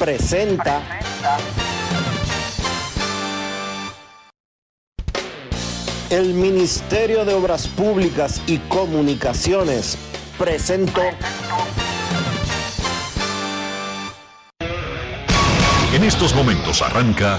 Presenta. El Ministerio de Obras Públicas y Comunicaciones presentó. En estos momentos arranca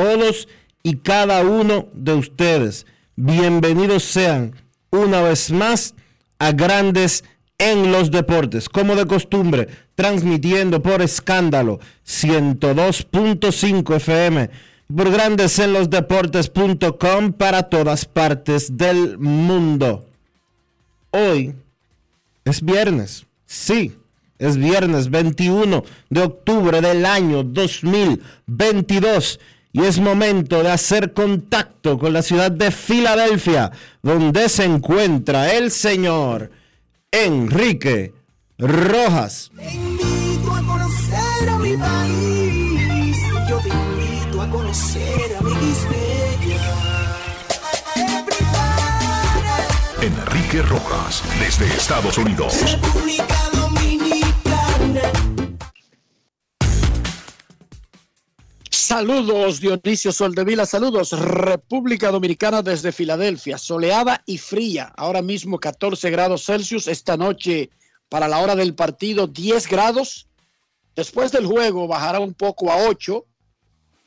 todos y cada uno de ustedes. Bienvenidos sean una vez más a Grandes en los Deportes, como de costumbre, transmitiendo por escándalo 102.5 FM por grandesenlosdeportes.com para todas partes del mundo. Hoy es viernes, sí, es viernes 21 de octubre del año 2022 y es momento de hacer contacto con la ciudad de Filadelfia, donde se encuentra el señor Enrique Rojas. Te invito a conocer a mi país. Yo te invito a conocer a mi Enrique Rojas, desde Estados Unidos. República Dominicana. Saludos Dionisio Soldevila, saludos. República Dominicana desde Filadelfia, soleada y fría, ahora mismo 14 grados Celsius, esta noche para la hora del partido 10 grados, después del juego bajará un poco a 8,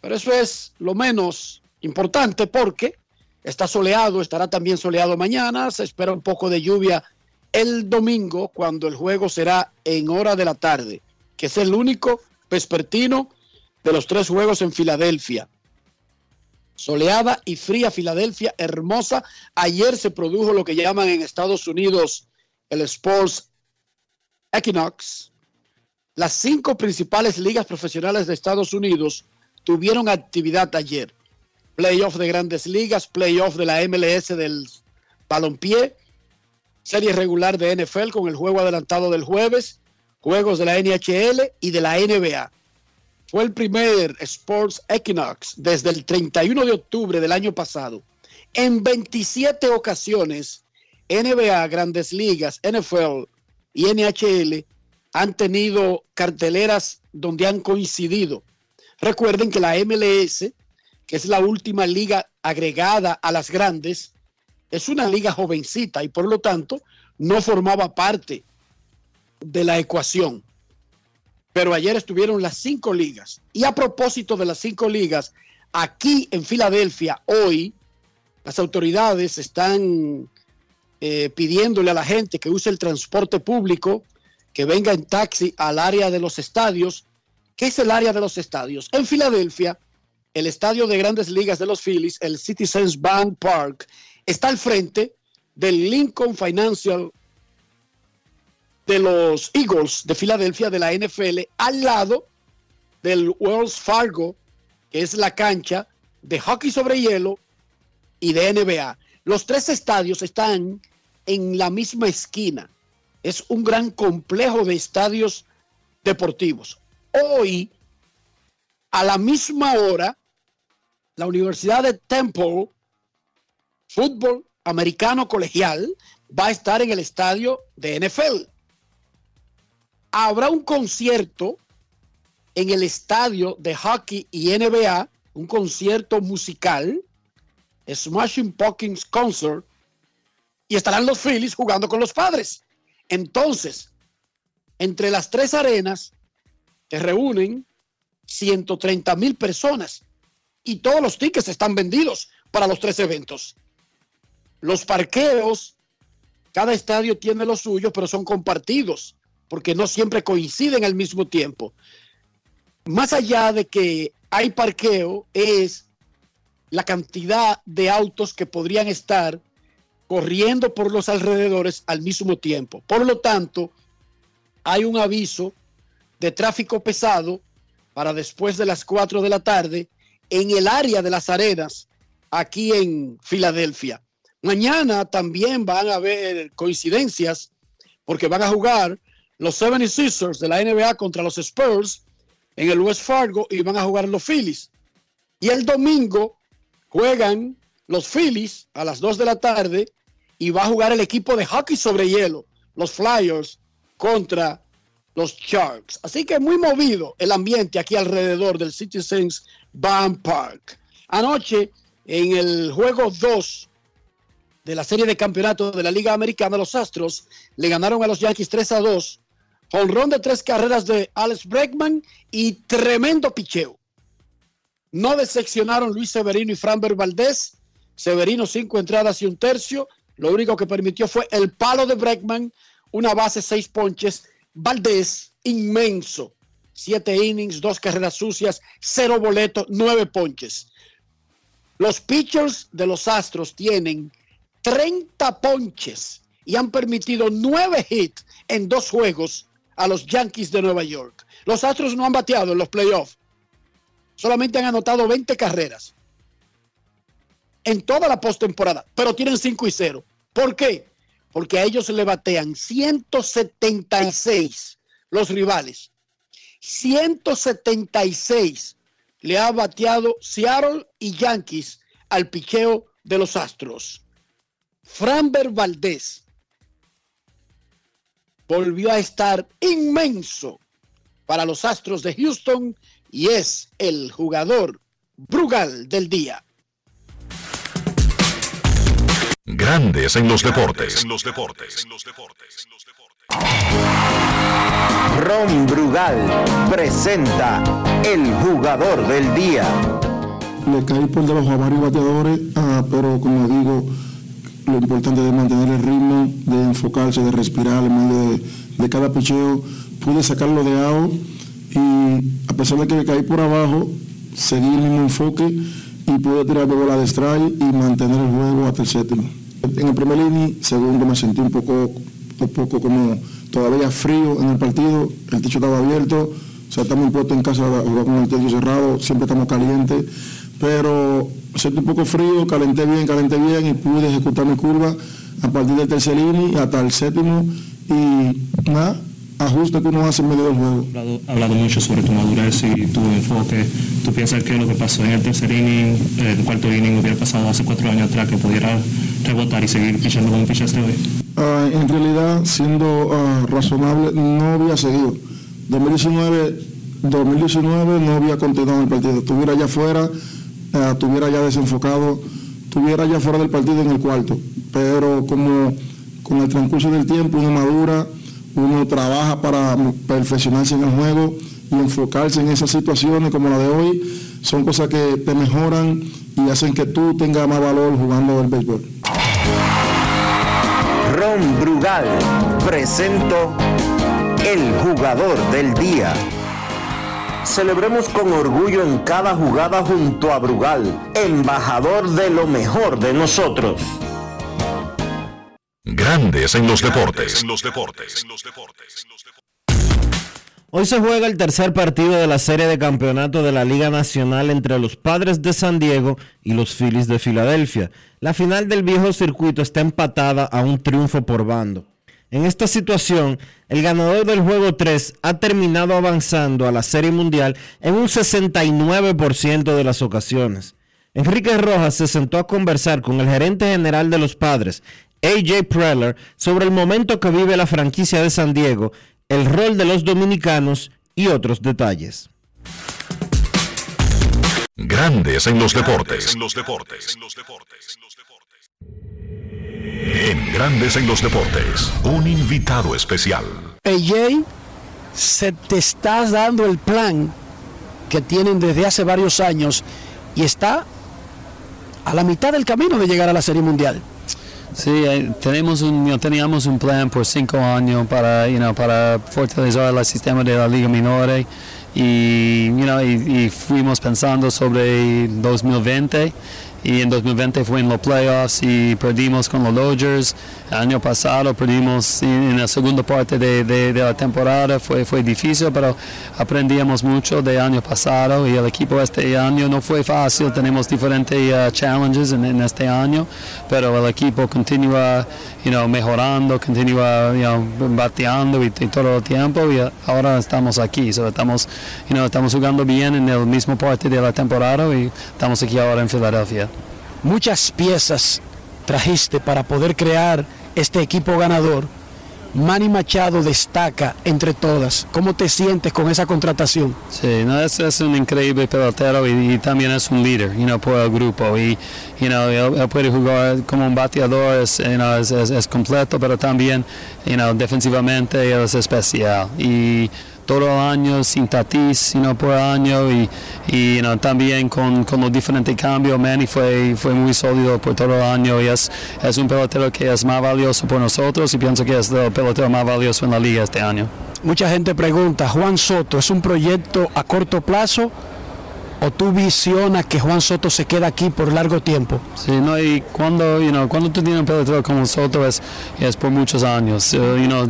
pero eso es lo menos importante porque está soleado, estará también soleado mañana, se espera un poco de lluvia el domingo cuando el juego será en hora de la tarde, que es el único vespertino de los tres juegos en Filadelfia. Soleada y fría Filadelfia, hermosa. Ayer se produjo lo que llaman en Estados Unidos el Sports Equinox. Las cinco principales ligas profesionales de Estados Unidos tuvieron actividad ayer. Playoff de grandes ligas, playoff de la MLS del balompié, serie regular de NFL con el juego adelantado del jueves, juegos de la NHL y de la NBA. Fue el primer Sports Equinox desde el 31 de octubre del año pasado. En 27 ocasiones, NBA, Grandes Ligas, NFL y NHL han tenido carteleras donde han coincidido. Recuerden que la MLS, que es la última liga agregada a las grandes, es una liga jovencita y por lo tanto no formaba parte de la ecuación pero ayer estuvieron las cinco ligas. Y a propósito de las cinco ligas, aquí en Filadelfia, hoy, las autoridades están eh, pidiéndole a la gente que use el transporte público, que venga en taxi al área de los estadios. ¿Qué es el área de los estadios? En Filadelfia, el estadio de grandes ligas de los Phillies, el Citizens Bank Park, está al frente del Lincoln Financial de los Eagles de Filadelfia de la NFL al lado del Wells Fargo, que es la cancha de hockey sobre hielo y de NBA. Los tres estadios están en la misma esquina. Es un gran complejo de estadios deportivos. Hoy, a la misma hora, la Universidad de Temple, fútbol americano colegial, va a estar en el estadio de NFL habrá un concierto en el estadio de hockey y NBA, un concierto musical, Smashing Pumpkins Concert, y estarán los Phillies jugando con los padres. Entonces, entre las tres arenas se reúnen 130 mil personas y todos los tickets están vendidos para los tres eventos. Los parqueos, cada estadio tiene los suyos, pero son compartidos porque no siempre coinciden al mismo tiempo. Más allá de que hay parqueo, es la cantidad de autos que podrían estar corriendo por los alrededores al mismo tiempo. Por lo tanto, hay un aviso de tráfico pesado para después de las 4 de la tarde en el área de las arenas aquí en Filadelfia. Mañana también van a haber coincidencias porque van a jugar los 76ers de la NBA contra los Spurs en el West Fargo y van a jugar los Phillies. Y el domingo juegan los Phillies a las 2 de la tarde y va a jugar el equipo de hockey sobre hielo, los Flyers, contra los Sharks. Así que muy movido el ambiente aquí alrededor del Citizens Bank Park. Anoche, en el juego 2 de la serie de campeonato de la Liga Americana, los Astros le ganaron a los Yankees 3 a 2. Honrón de tres carreras de Alex Bregman y tremendo picheo. No decepcionaron Luis Severino y Franber Valdés. Severino cinco entradas y un tercio. Lo único que permitió fue el palo de Bregman, una base, seis ponches. Valdés, inmenso. Siete innings, dos carreras sucias, cero boletos, nueve ponches. Los pitchers de los Astros tienen 30 ponches y han permitido nueve hits en dos juegos a los Yankees de Nueva York. Los Astros no han bateado en los playoffs. Solamente han anotado 20 carreras en toda la postemporada, pero tienen 5 y 0. ¿Por qué? Porque a ellos le batean 176 los rivales. 176 le ha bateado Seattle y Yankees al picheo de los Astros. Framber Valdés volvió a estar inmenso para los Astros de Houston y es el jugador Brugal del día. Grandes en los deportes. Ron Brugal presenta el jugador del día. Le caí por debajo a varios bateadores, ah, pero como digo, lo importante es mantener el ritmo, de enfocarse, de respirar en medio de, cada picheo. Pude sacarlo de AO y a pesar de que le caí por abajo, seguí el mismo enfoque y pude tirar de bola de strike y mantener el juego hasta el séptimo. En el primer inning, segundo me sentí un poco, un poco como todavía frío en el partido, el techo estaba abierto, o sea, estamos en casa a jugar con el techo cerrado, siempre estamos calientes, pero sentí un poco frío, calenté bien, calenté bien y pude ejecutar mi curva a partir del tercer inning hasta el séptimo y nada, ajuste que uno hace en medio del juego. Ha hablado mucho sobre tu madurez y tu enfoque. ¿Tú piensas que lo que pasó en el tercer inning, el cuarto inning, hubiera pasado hace cuatro años atrás, que pudiera rebotar y seguir pichando como pichaste hoy? Ah, en realidad, siendo ah, razonable, no había seguido. 2019, 2019 no había continuado el partido. Estuviera ya fuera, ah, estuviera ya desenfocado, estuviera ya fuera del partido en el cuarto. Pero como con el transcurso del tiempo uno madura, uno trabaja para perfeccionarse en el juego y enfocarse en esas situaciones como la de hoy, son cosas que te mejoran y hacen que tú tengas más valor jugando el béisbol. Ron Brugal presento el jugador del día. Celebremos con orgullo en cada jugada junto a Brugal, embajador de lo mejor de nosotros. Grandes en los deportes. Hoy se juega el tercer partido de la serie de campeonato de la Liga Nacional entre los Padres de San Diego y los Phillies de Filadelfia. La final del viejo circuito está empatada a un triunfo por bando. En esta situación, el ganador del juego 3 ha terminado avanzando a la Serie Mundial en un 69% de las ocasiones. Enrique Rojas se sentó a conversar con el gerente general de los padres, AJ Preller, sobre el momento que vive la franquicia de San Diego, el rol de los dominicanos y otros detalles. Grandes en los deportes. En Grandes en los deportes, un invitado especial. AJ, se te está dando el plan que tienen desde hace varios años y está a la mitad del camino de llegar a la Serie Mundial. Sí, eh, tenemos un, teníamos un plan por cinco años para, you know, para fortalecer el sistema de la Liga Minore y, you know, y, y fuimos pensando sobre 2020 y en 2020 fue en los playoffs y perdimos con los Dodgers. El año pasado perdimos en, la segunda parte de, de, la temporada, fue, fue difícil, pero aprendíamos mucho del año pasado. Y el equipo este año no fue fácil, tenemos diferentes uh, challenges en, en, este año, pero el equipo continúa you know, mejorando, continúa you know, bateando y, todo el tiempo y ahora estamos aquí, so, estamos, you know, estamos jugando bien en el mismo parte de la temporada y estamos aquí ahora en Filadelfia muchas piezas trajiste para poder crear este equipo ganador. Manny Machado destaca entre todas. ¿Cómo te sientes con esa contratación? Sí, no, es, es un increíble pelotero y, también es un líder you know, por el grupo. Y you know, él, puede jugar como un bateador, es, es, completo, pero también you know, defensivamente es especial. Y todo el año sin tatis, sino por año y, y también con, con, los diferentes cambios. Manny fue, fue muy sólido por todo el año y es, es un pelotero que es más valioso por nosotros y pienso que es el pelotero más valioso en la liga este año. Mucha gente pregunta, Juan Soto, ¿es un proyecto a corto plazo o tú visionas que Juan Soto se queda aquí por largo tiempo? Sí, no, y cuando, you know, cuando tú tienes un pelotero como Soto es, es por muchos años. you know,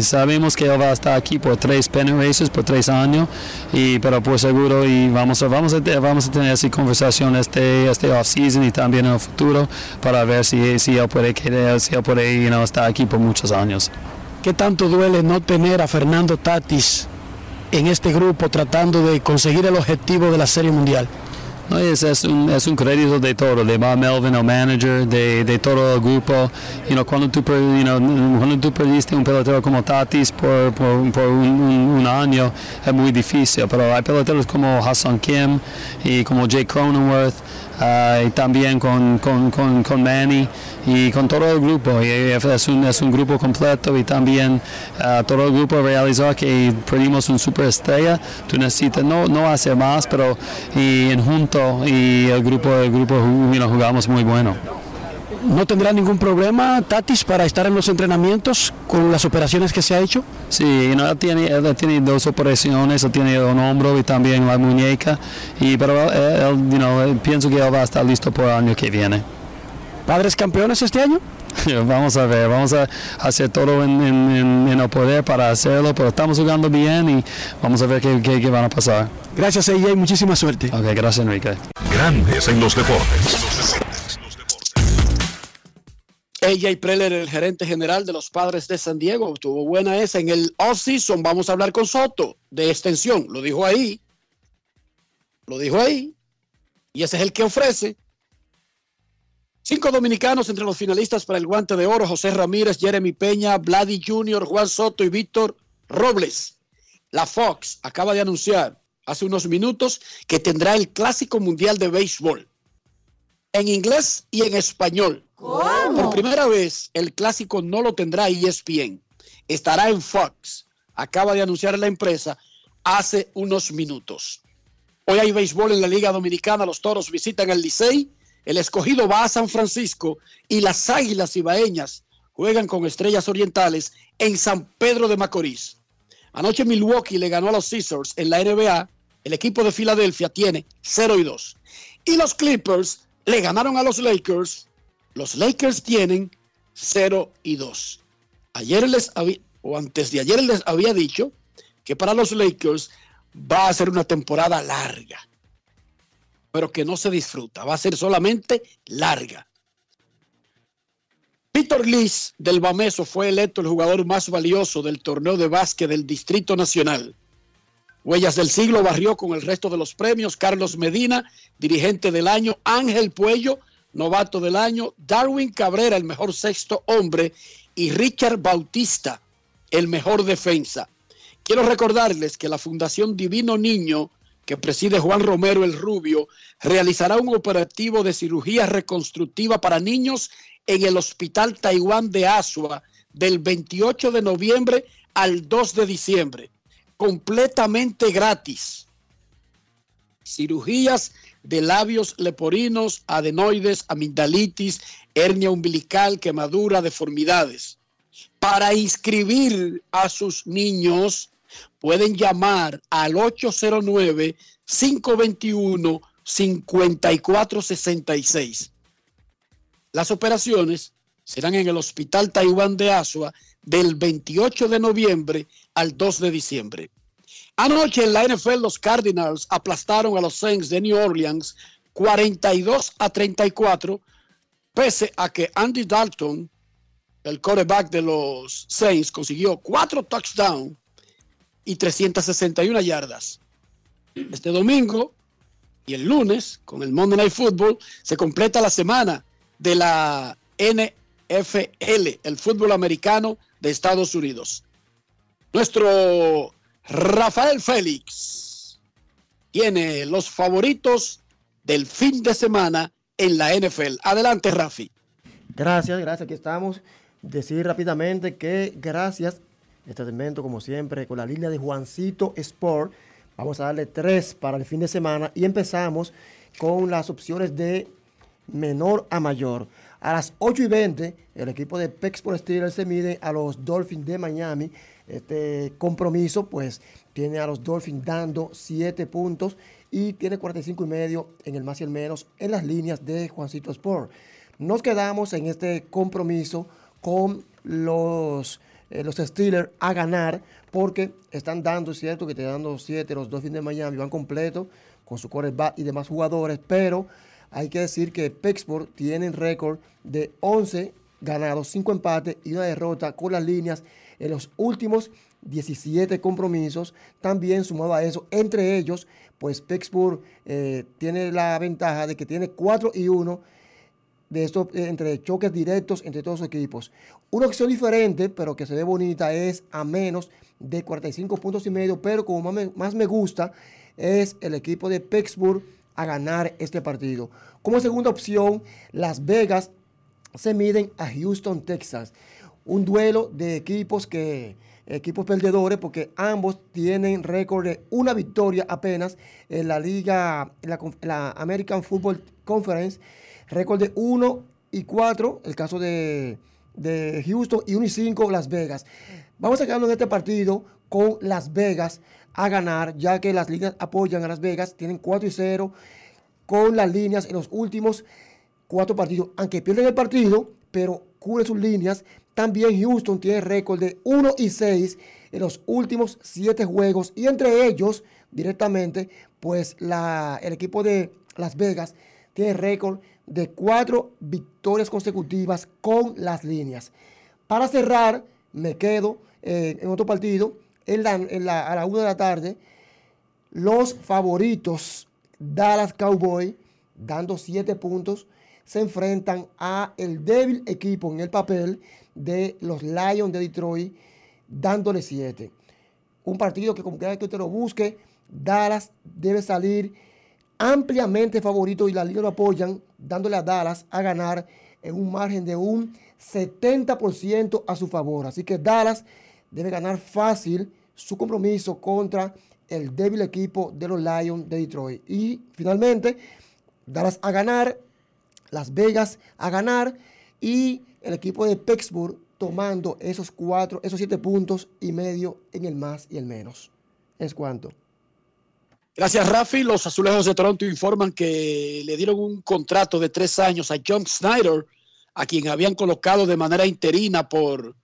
sabemos que él va a estar aquí por tres pennant races, por tres años, y, pero por seguro y vamos a, vamos a, vamos a tener esa conversación este, este off-season y también en el futuro para ver si, si él puede quedar, si él puede you know, estar aquí por muchos años. ¿Qué tanto duele no tener a Fernando Tatis en este grupo tratando de conseguir el objetivo de la Serie Mundial? No, es, es, un, es un crédito de todo, de Bob Melvin, el manager, de, de todo el grupo. You know, cuando, tú, you know, cuando tú perdiste un pelotero como Tatis por, por, por un, un, año, es muy difícil. Pero hay peloteros como Hassan Kim y como Jake Cronenworth Ah, y también con, con, con, con, Manny y con todo el grupo. Y es, un, es un grupo completo y también uh, todo el grupo realizó que perdimos un superestrella. Tú necesitas no, no hacer más, pero y en junto y el grupo, el grupo jugamos muy bueno. ¿No tendrá ningún problema Tatis para estar en los entrenamientos con las operaciones que se ha hecho? Sí, no, él, tiene, él tiene dos operaciones, él tiene un hombro y también la muñeca, y, pero él, you know, pienso que él va a estar listo por el año que viene. ¿Padres campeones este año? vamos a ver, vamos a hacer todo en, en, en, el poder para hacerlo, pero estamos jugando bien y vamos a ver qué, qué, qué van a pasar. Gracias, AJ, muchísima suerte. Ok, gracias, Enrique. Grandes en los deportes. AJ Preller, el gerente general de los Padres de San Diego, tuvo buena esa. En el off-season vamos a hablar con Soto de extensión. Lo dijo ahí. Lo dijo ahí. Y ese es el que ofrece. Cinco dominicanos entre los finalistas para el guante de oro: José Ramírez, Jeremy Peña, Vladi Jr., Juan Soto y Víctor Robles. La Fox acaba de anunciar hace unos minutos que tendrá el Clásico Mundial de Béisbol en inglés y en español por primera vez, el clásico no lo tendrá ESPN. Estará en Fox. Acaba de anunciar la empresa hace unos minutos. Hoy hay béisbol en la Liga Dominicana. Los toros visitan el Licey. El escogido va a San Francisco y las águilas ibaeñas juegan con estrellas orientales en San Pedro de Macorís. Anoche Milwaukee le ganó a los Caesars en la NBA. El equipo de Filadelfia tiene 0 y 2. Y los Clippers le ganaron a los Lakers los Lakers tienen 0 y 2. Ayer les había, o antes de ayer les había dicho que para los Lakers va a ser una temporada larga, pero que no se disfruta, va a ser solamente larga. Peter Liz del Bameso fue electo el jugador más valioso del torneo de básquet del Distrito Nacional. Huellas del Siglo barrió con el resto de los premios. Carlos Medina, dirigente del año. Ángel Puello, novato del año, Darwin Cabrera, el mejor sexto hombre, y Richard Bautista, el mejor defensa. Quiero recordarles que la Fundación Divino Niño, que preside Juan Romero el Rubio, realizará un operativo de cirugía reconstructiva para niños en el Hospital Taiwán de Asua del 28 de noviembre al 2 de diciembre, completamente gratis. Cirugías de labios leporinos, adenoides, amigdalitis, hernia umbilical, quemadura, deformidades. Para inscribir a sus niños, pueden llamar al 809-521 54-66. Las operaciones serán en el Hospital Taiwán de Asua del 28 de noviembre al 2 de diciembre. Anoche en la NFL los Cardinals aplastaron a los Saints de New Orleans 42 a 34, pese a que Andy Dalton, el quarterback de los Saints, consiguió cuatro touchdowns y 361 yardas. Este domingo y el lunes, con el Monday Night Football, se completa la semana de la NFL, el fútbol americano de Estados Unidos. Nuestro Rafael Félix tiene los favoritos del fin de semana en la NFL. Adelante, Rafi. Gracias, gracias. Aquí estamos. Decir rápidamente que gracias, este segmento, como siempre, con la línea de Juancito Sport, vamos a darle tres para el fin de semana y empezamos con las opciones de menor a mayor. A las 8 y 20, el equipo de Pexport Steelers se mide a los Dolphins de Miami. Este compromiso, pues, tiene a los Dolphins dando 7 puntos y tiene 45 y medio en el más y el menos en las líneas de Juancito Sport. Nos quedamos en este compromiso con los, eh, los Steelers a ganar porque están dando, cierto que están dando 7 los Dolphins de Miami, van completo con su quarterback y demás jugadores, pero hay que decir que Pexport tiene récord de 11 ganados, 5 empates y una derrota con las líneas en los últimos 17 compromisos. También sumado a eso, entre ellos, pues Pittsburgh eh, tiene la ventaja de que tiene 4 y 1 de estos eh, entre choques directos entre todos los equipos. Una opción diferente, pero que se ve bonita, es a menos de 45 puntos y medio, pero como más me, más me gusta, es el equipo de Pittsburgh a ganar este partido. Como segunda opción, Las Vegas se miden a Houston, Texas. Un duelo de equipos que equipos perdedores porque ambos tienen récord de una victoria apenas en la liga, en la, American Football Conference, récord de 1 y 4, el caso de, de Houston, y 1 y 5 Las Vegas. Vamos a quedarnos en este partido con Las Vegas a ganar, ya que las líneas apoyan a Las Vegas, tienen 4 y 0 con las líneas en los últimos cuatro partidos, aunque pierden el partido, pero cubre sus líneas. También Houston tiene récord de 1 y 6 en los últimos 7 juegos y entre ellos directamente, pues la, el equipo de Las Vegas tiene récord de 4 victorias consecutivas con las líneas. Para cerrar, me quedo eh, en otro partido, en la, a la 1 de la tarde, los favoritos Dallas Cowboys, dando 7 puntos, se enfrentan a el débil equipo en el papel de los Lions de Detroit, dándole 7. Un partido que como quiera que usted lo busque, Dallas debe salir ampliamente favorito y la liga lo apoyan, dándole a Dallas a ganar en un margen de un 70% a su favor. Así que Dallas debe ganar fácil su compromiso contra el débil equipo de los Lions de Detroit. Y finalmente, Dallas a ganar, Las Vegas a ganar y el equipo de Pittsburgh tomando esos cuatro, esos siete puntos y medio en el más y el menos. Es cuanto. Gracias, Rafi. Los azulejos de Toronto informan que le dieron un contrato de tres años a John Snyder, a quien habían colocado de manera interina por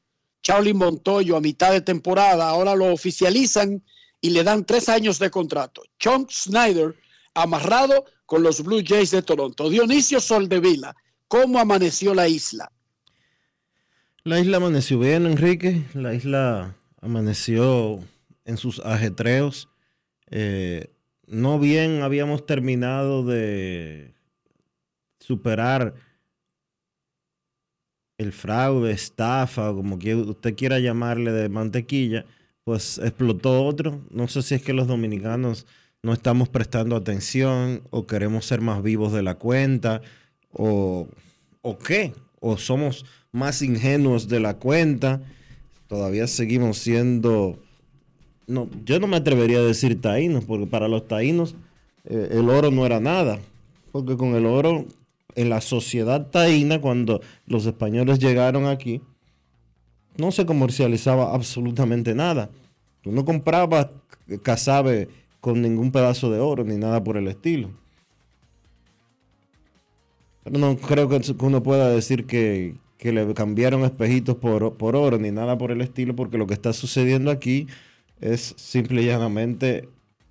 Charlie Montoyo a mitad de temporada. Ahora lo oficializan y le dan tres años de contrato. John Snyder amarrado con los Blue Jays de Toronto. Dionisio Soldevila, ¿cómo amaneció la isla? La isla amaneció bien, Enrique. La isla amaneció en sus ajetreos. Eh, no bien habíamos terminado de superar el fraude, estafa, como usted quiera llamarle de mantequilla pues explotó otro. No sé si es que los dominicanos no estamos prestando atención o queremos ser más vivos de la cuenta o, o qué, o somos más ingenuos de la cuenta. Todavía seguimos siendo, no, yo no me atrevería a decir taínos, porque para los taínos eh, el oro no era nada, porque con el oro en la sociedad taína, cuando los españoles llegaron aquí, no se comercializaba absolutamente nada. Tú no comprabas casabe con ningún pedazo de oro ni nada por el estilo. Pero no creo que uno pueda decir que, que le cambiaron espejitos por, por oro ni nada por el estilo, porque lo que está sucediendo aquí es simple y llanamente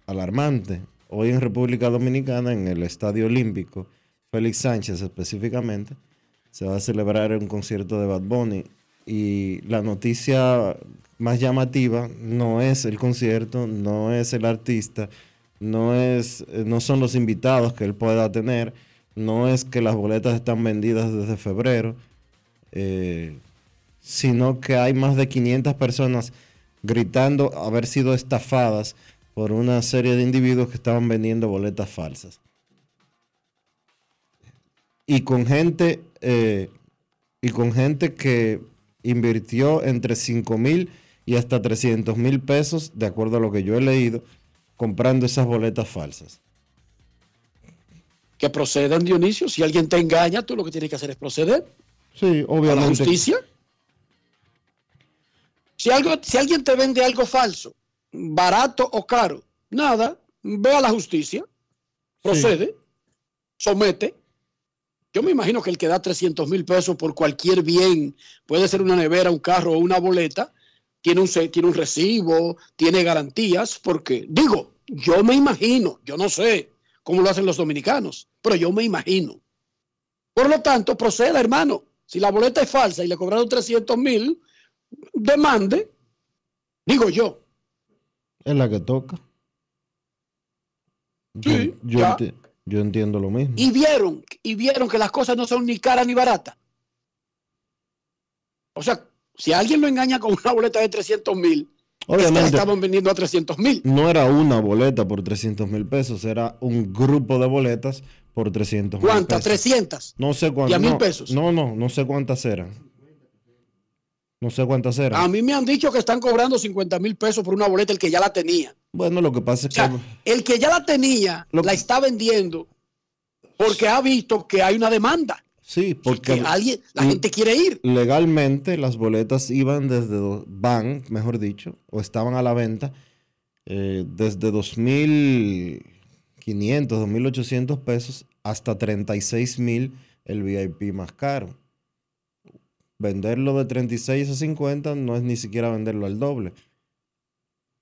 alarmante. Hoy en República Dominicana, en el Estadio Olímpico, Félix Sánchez específicamente, se va a celebrar un concierto de Bad Bunny y la noticia más llamativa no es el concierto, no es el artista, no, es, no son los invitados que él pueda tener, no es que las boletas están vendidas desde febrero, eh, sino que hay más de 500 personas gritando haber sido estafadas por una serie de individuos que estaban vendiendo boletas falsas. Y con gente, eh, y con gente que invirtió entre 5 mil y hasta 300 mil pesos, de acuerdo a lo que yo he leído, comprando esas boletas falsas. Que procedan, Dionisio. Si alguien te engaña, tú lo que tienes que hacer es proceder. Sí, obviamente. A la justicia. Si, algo, si alguien te vende algo falso, barato o caro, nada, ve a la justicia, procede, somete. Yo me imagino que el que da 300 mil pesos por cualquier bien, puede ser una nevera, un carro o una boleta, tiene un, tiene un recibo, tiene garantías, porque digo, yo me imagino, yo no sé cómo lo hacen los dominicanos, pero yo me imagino. Por lo tanto, proceda, hermano. Si la boleta es falsa y le cobraron 300 mil, demande, digo yo. Es la que toca. Sí, yo, enti- yo entiendo lo mismo. y vieron, y vieron que las cosas no son ni caras ni baratas. O sea, si alguien lo engaña con una boleta de 300 mil, Obviamente, estaban vendiendo a 300 mil. no era una boleta por 300 mil pesos, era un grupo de boletas por 300 mil ¿Cuántas? pesos. 300. No sé ¿Y a cuántas. mil no, pesos? No, no, no sé cuántas eran. No sé cuántas eran. A mí me han dicho que están cobrando 50 mil pesos por una boleta el que ya la tenía. Bueno, lo que pasa es O sea, que el que ya la tenía, Lo- la está vendiendo porque ha visto que hay una demanda. sí, porque Que alguien, la gente quiere ir. legalmente las boletas iban desde, van, mejor dicho, o estaban a la venta eh, desde 2.500, 2.800 pesos hasta 36.000 el VIP más caro. Venderlo de 36 a 50 no es ni siquiera venderlo al doble.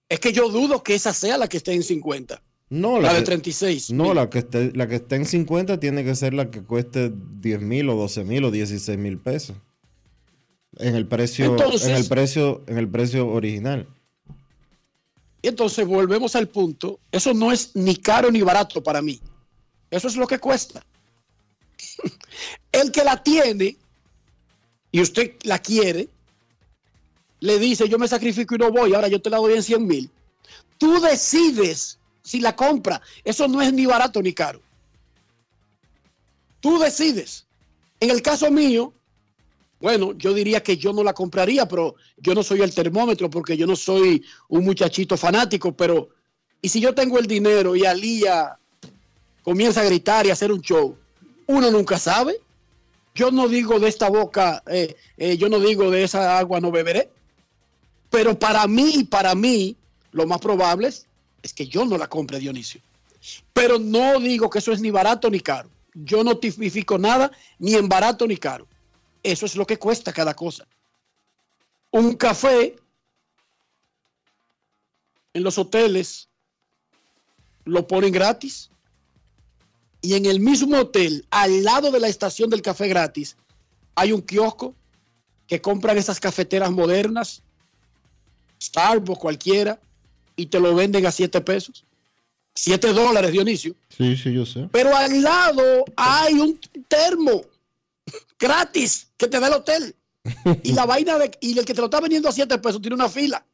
Es que yo dudo que esa sea la que esté en 50. No, La, la, de que, 36. no la, que esté, la que esté en 50 tiene que ser la que cueste 10 mil o 12 mil o 16 mil pesos. En el precio, Entonces- en el precio, en el precio original. Y entonces volvemos al punto. Eso no es ni caro ni barato para mí. Eso es lo que cuesta. El que la tiene y usted la quiere, le dice, yo me sacrifico y no voy, ahora yo te la doy en 100 mil. Tú decides si la compra. Eso no es ni barato ni caro. Tú decides. En el caso mío, bueno, yo diría que yo no la compraría, pero yo no soy el termómetro porque yo no soy un muchachito fanático, pero ¿y si yo tengo el dinero y Alía comienza a gritar y a hacer un show? Uno nunca sabe. Yo no digo de esta boca, eh, eh, yo no digo de esa agua no beberé, pero para mí, para mí, lo más probable es, es que yo no la compre, Dionisio. Pero no digo que eso es ni barato ni caro. Yo no tipifico nada ni en barato ni caro. Eso es lo que cuesta cada cosa. Un café en los hoteles lo ponen gratis. Y en el mismo hotel, al lado de la estación del café gratis, hay un kiosco que compran esas cafeteras modernas, Starbucks, cualquiera, y te lo venden a 7 pesos. 7 dólares, Dionisio. Sí, sí, yo sé. Pero al lado hay un termo gratis que te da el hotel. Y la vaina de, y el que te lo está vendiendo a 7 pesos tiene una fila.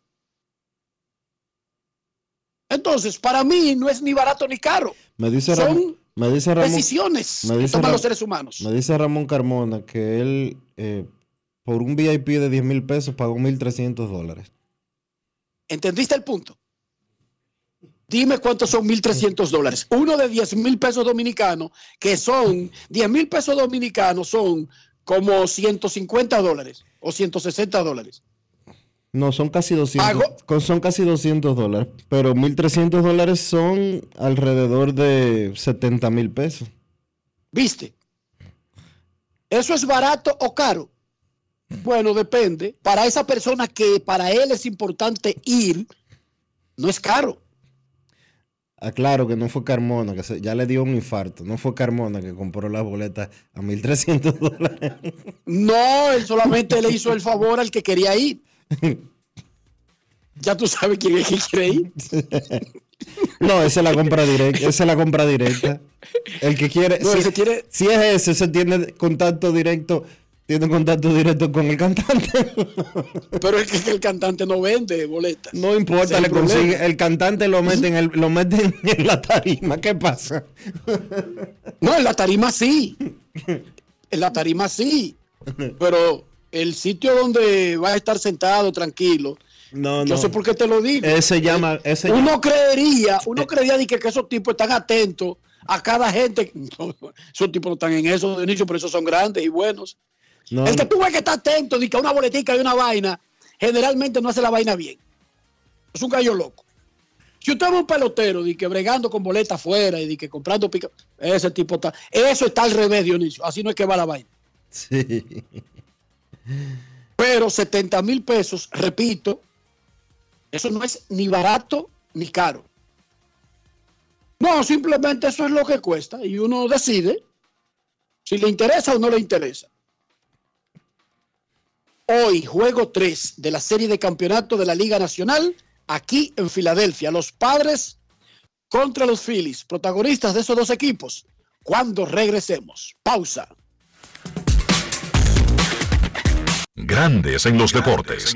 Entonces, para mí no es ni barato ni caro. Me dice, Son Ramón, me dice Ramón, Decisiones me que dice toman Ram- los seres humanos. me dice Ramón Carmona que él eh, por un VIP de 10 mil pesos pagó 1.300 dólares. ¿Entendiste el punto? Dime cuántos son 1.300 dólares. Uno de 10 mil pesos dominicanos, que son 10 mil pesos dominicanos, son como 150 dólares o 160 dólares. No, son casi 200, Pago- con- son casi 200 dólares, pero 1.300 dólares son alrededor de 70 mil pesos. ¿Viste? ¿Eso es barato o caro? Bueno, depende. Para esa persona que para él es importante ir, no es caro. Aclaro que no fue Carmona, que se- ya le dio un infarto. No fue Carmona que compró la boleta a 1.300 dólares. No, él solamente le hizo el favor al que quería ir. Ya tú sabes quién es que quiere ir. No, esa es la compra directa. Esa es la compra directa. El que quiere. No, si, ese quiere- si es ese, ese tiene contacto directo. Tiene contacto directo con el cantante. Pero es que el cantante no vende boletas. No importa, le el problema. consigue. El cantante lo mete en el, lo mete en la tarima. ¿Qué pasa? No, en la tarima sí. En la tarima sí. Pero el sitio donde va a estar sentado tranquilo, No, no. yo sé por qué te lo digo. Ese llama. Ese Uno creería, uno creería de que, que esos tipos están atentos a cada gente. No, esos tipos no están en eso de inicio, pero esos son grandes y buenos. no, El que tú ves que está atento de que a una boletica y una vaina, generalmente no hace la vaina bien. Es un gallo loco. Si usted ve un pelotero de que bregando con boletas afuera y de que comprando pica, ese tipo está. Eso está al revés, Dionisio. Así no es que va la vaina. Sí. Pero 70 mil pesos, repito, eso no es ni barato ni caro. No, simplemente eso es lo que cuesta y uno decide si le interesa o no le interesa. Hoy, juego 3 de la serie de campeonato de la Liga Nacional, aquí en Filadelfia. Los padres contra los Phillies, protagonistas de esos dos equipos. Cuando regresemos. Pausa. Grandes en los deportes.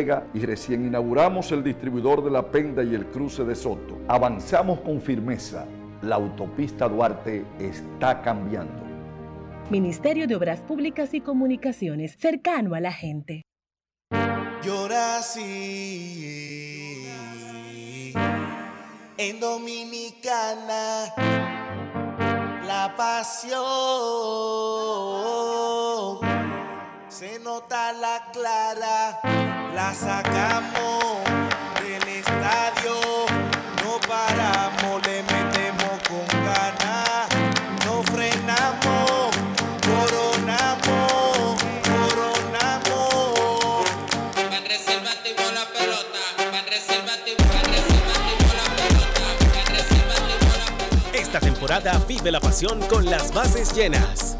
Vega y recién inauguramos el distribuidor de La Penda y el cruce de Soto. Avanzamos con firmeza. La autopista Duarte está cambiando. Ministerio de Obras Públicas y Comunicaciones, cercano a la gente. Llora así en Dominicana la pasión se nota la clara la sacamos del estadio no paramos le metemos con ganas no frenamos coronamos coronamos Banreserva activó la pelota. Banreserva activó, Banreserva activó la pelota. Banreserva activó la pelota. Esta temporada vive la pasión con las bases llenas.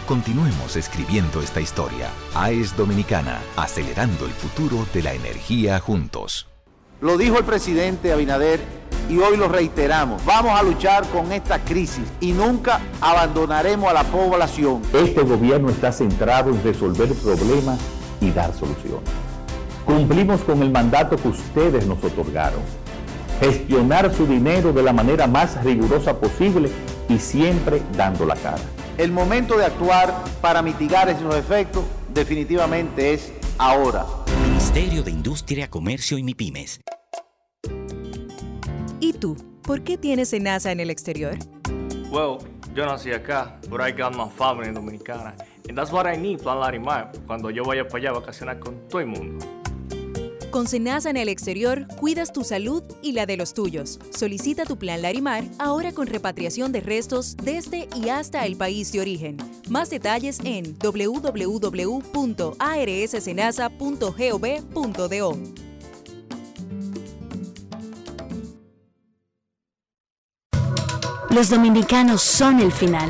Continuemos escribiendo esta historia. AES Dominicana, acelerando el futuro de la energía juntos. Lo dijo el presidente Abinader y hoy lo reiteramos. Vamos a luchar con esta crisis y nunca abandonaremos a la población. Este gobierno está centrado en resolver problemas y dar soluciones. Cumplimos con el mandato que ustedes nos otorgaron. Gestionar su dinero de la manera más rigurosa posible y siempre dando la cara. El momento de actuar para mitigar esos efectos definitivamente es ahora. Ministerio de Industria, Comercio y MIPIMES. ¿Y tú? ¿Por qué tienes SENASA en el exterior? Well, yo nací acá, but I got my family dominicana. And that's what I need, Plan Larimar, cuando yo vaya para allá a vacacionar con todo el mundo. Con Senasa en el exterior, cuidas tu salud y la de los tuyos. Solicita tu plan Larimar ahora con repatriación de restos desde y hasta el país de origen. Más detalles en www.arssenasa.gov.do. Los dominicanos son el final.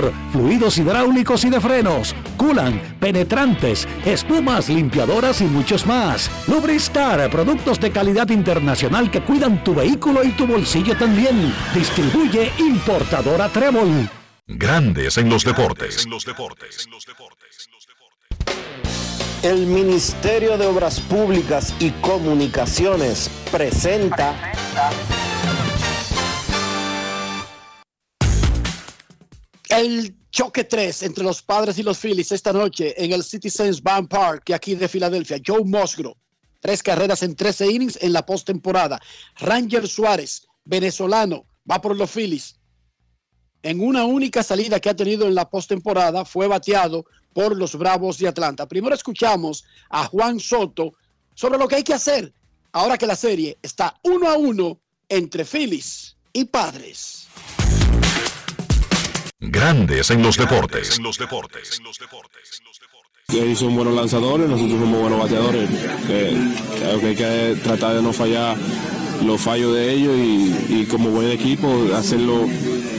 fluidos hidráulicos y de frenos, culan, penetrantes, espumas, limpiadoras y muchos más. Lubristar, productos de calidad internacional que cuidan tu vehículo y tu bolsillo también. Distribuye importadora Trébol. Grandes en los deportes. El Ministerio de Obras Públicas y Comunicaciones presenta El choque 3 entre los padres y los Phillies esta noche en el Citizens Bank Park, aquí de Filadelfia. Joe Musgrove, tres carreras en 13 innings en la postemporada. Ranger Suárez, venezolano, va por los Phillies. En una única salida que ha tenido en la postemporada, fue bateado por los Bravos de Atlanta. Primero escuchamos a Juan Soto sobre lo que hay que hacer ahora que la serie está uno a uno entre Phillies y Padres. Grandes en los deportes. Ellos son buenos lanzadores, nosotros somos buenos bateadores. Eh, creo que hay que tratar de no fallar los fallos de ellos y, y como buen equipo hacerlo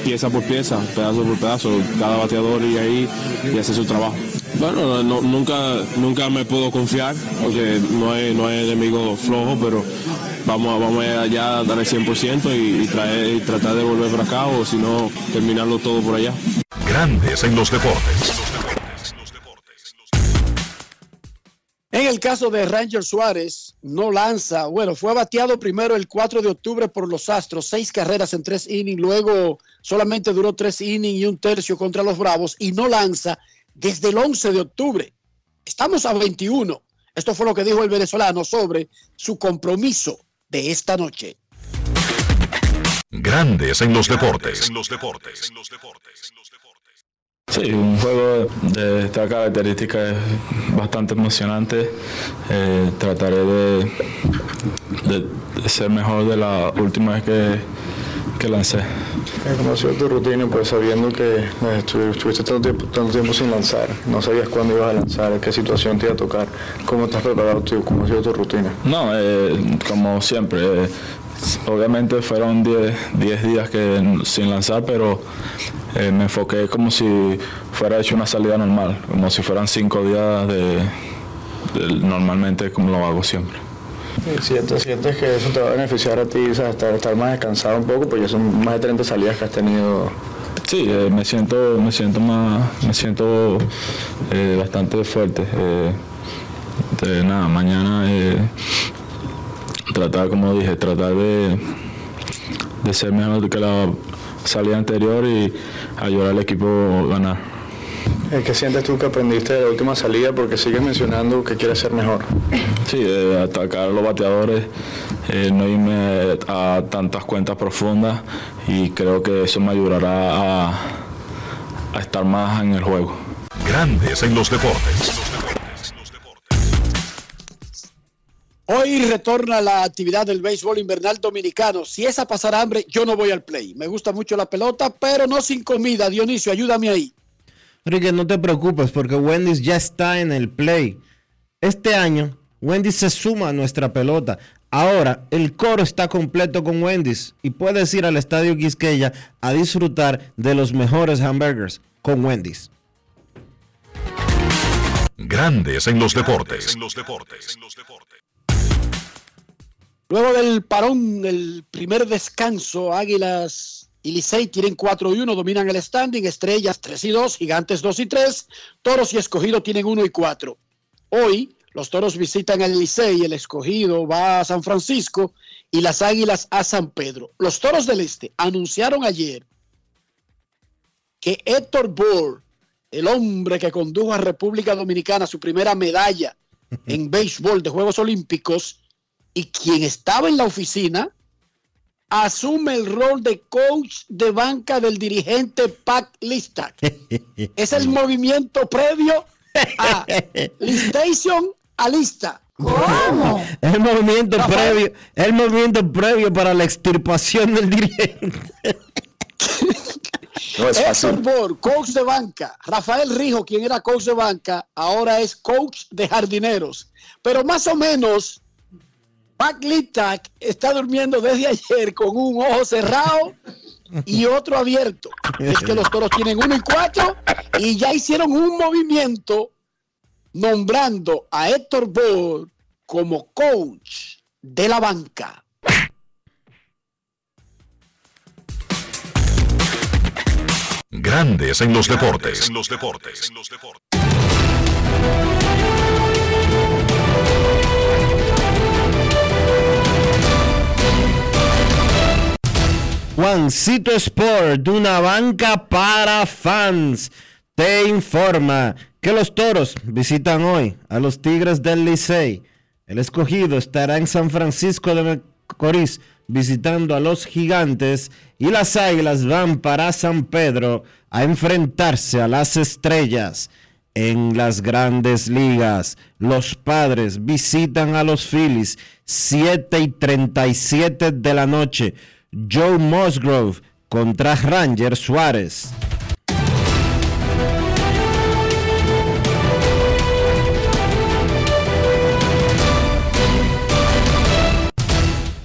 pieza por pieza, pedazo por pedazo, cada bateador y ahí y hacer su trabajo. Bueno, no- nunca, nunca me puedo confiar porque no hay, no hay enemigo flojo, pero vamos, a- vamos allá a dar el 100% y, y traer, y tratar de volver para acá o si no terminarlo todo por allá. Grandes en los deportes. En el caso de Ranger Suárez, no lanza. Bueno, fue bateado primero el 4 de octubre por los Astros, seis carreras en tres innings. Luego solamente duró tres innings y un tercio contra los Bravos y no lanza desde el 11 de octubre. Estamos a 21. Esto fue lo que dijo el venezolano sobre su compromiso de esta noche. Grandes en los deportes. Sí, un juego de esta característica es bastante emocionante. Eh, trataré de, de- de ser mejor de la última vez que, que lancé. ¿Cómo ha sido tu rutina? Pues sabiendo que estu- estuviste tanto tiempo, tanto tiempo sin lanzar, no sabías cuándo ibas a lanzar, qué situación te iba a tocar, cómo estás preparado tú, cómo ha sido tu rutina. No, eh, como siempre, eh, obviamente fueron 10 10 días que sin lanzar, pero eh, me enfoqué como si fuera hecho una salida normal, como si fueran cinco días de, normalmente como lo hago siempre. ¿Sientes, ¿Sientes que eso te va a beneficiar a ti, o sea, estar, más descansado un poco? Porque son más de 30 salidas que has tenido. Sí, eh, me siento, me siento más, me siento eh, bastante fuerte. nada, mañana tratar, como dije, tratar de, de ser mejor que la salida anterior y ayudar al equipo a ganar. ¿Qué sientes tú que aprendiste de la última salida? Porque sigues mencionando que quieres ser mejor. Sí, atacar a los bateadores, eh, no irme a tantas cuentas profundas y creo que eso me ayudará a, a estar más en el juego. Grandes en los deportes. Hoy retorna la actividad del béisbol invernal dominicano. Si es a pasar hambre, yo no voy al play. Me gusta mucho la pelota, pero no sin comida. Dionisio, ayúdame ahí. Enrique, no te preocupes porque Wendy's ya está en el play. Este año, Wendy's se suma a nuestra pelota. Ahora, el coro está completo con Wendy's y puedes ir al Estadio Quisqueya a disfrutar de los mejores hamburgers con Wendy's. Grandes en los deportes. En los deportes. Luego del parón, el primer descanso, Águilas y Licey tienen 4 y 1, dominan el standing, Estrellas 3 y 2, Gigantes 2 y 3, Toros y Escogido tienen 1 y 4. Hoy los Toros visitan el Licey, el Escogido va a San Francisco y las Águilas a San Pedro. Los Toros del Este anunciaron ayer que Héctor Bohr, el hombre que condujo a República Dominicana su primera medalla en béisbol de Juegos Olímpicos, y quien estaba en la oficina asume el rol de coach de banca del dirigente Pac Listak. es el movimiento previo a Listation a lista. ¿Cómo? El movimiento previo, el movimiento previo para la extirpación del dirigente. No es fácil. coach de banca. Rafael Rijo, quien era coach de banca, ahora es coach de jardineros. Pero más o menos Mac está durmiendo desde ayer con un ojo cerrado y otro abierto. Es que los toros tienen uno y cuatro y ya hicieron un movimiento nombrando a Héctor Bohr como coach de la banca. Grandes en los deportes. En los deportes. Juancito Sport, una banca para fans, te informa que los toros visitan hoy a los Tigres del Licey. El escogido estará en San Francisco de Macorís visitando a los gigantes y las águilas van para San Pedro a enfrentarse a las estrellas. En las grandes ligas, los padres visitan a los Phillies 7 y 37 de la noche. Joe Musgrove contra Ranger Suárez.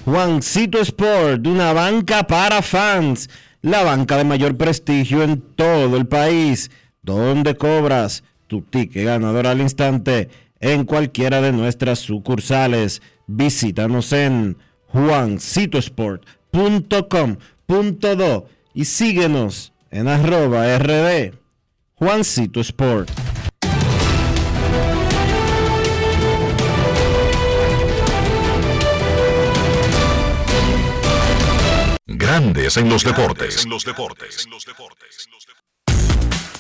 Juancito Sport, una banca para fans, la banca de mayor prestigio en todo el país, donde cobras tu ticket ganador al instante en cualquiera de nuestras sucursales. Visítanos en juancitosport.com .com.do y síguenos en arroba rd Juancito Sport. Grandes en los deportes. En los deportes.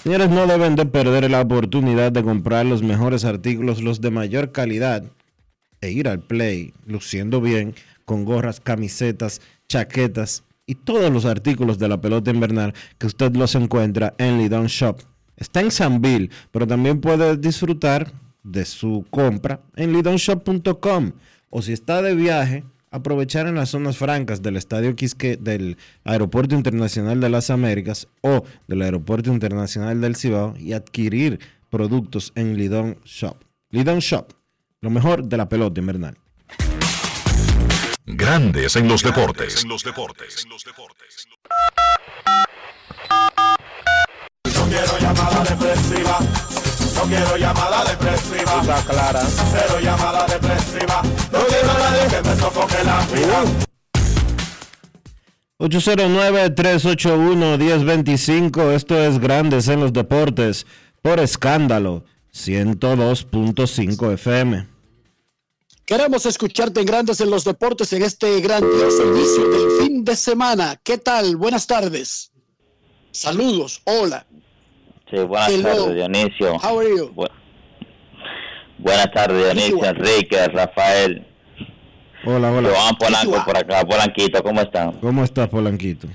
Señores, no deben de perder la oportunidad de comprar los mejores artículos, los de mayor calidad, e ir al play luciendo bien con gorras, camisetas, chaquetas y todos los artículos de la pelota invernal que usted los encuentra en Lidon Shop. Está en Sanville, pero también puede disfrutar de su compra en lidonshop.com o si está de viaje, aprovechar en las zonas francas del Estadio Quisque del Aeropuerto Internacional de las Américas o del Aeropuerto Internacional del Cibao y adquirir productos en Lidon Shop. Lidon Shop, lo mejor de la pelota invernal. Grandes en los deportes. llamada depresiva. No quiero llamada depresiva. Está clara. Cero llamada depresiva. No quiero a nadie que me sofoque la vida. 809-381-1025. Esto es Grandes en los Deportes por escándalo 102.5 FM. Queremos escucharte en Grandes en los Deportes en este gran día, inicio del fin de semana. ¿Qué tal? Buenas tardes. Saludos. Hola. Sí, buenas Hello. tardes, Dionisio. How are you? Bu- buenas tardes, Dionisio, Enrique, Rafael, Hola, hola. Joan Polanco por acá, Polanquito, ¿cómo están? ¿Cómo estás, Polanquito?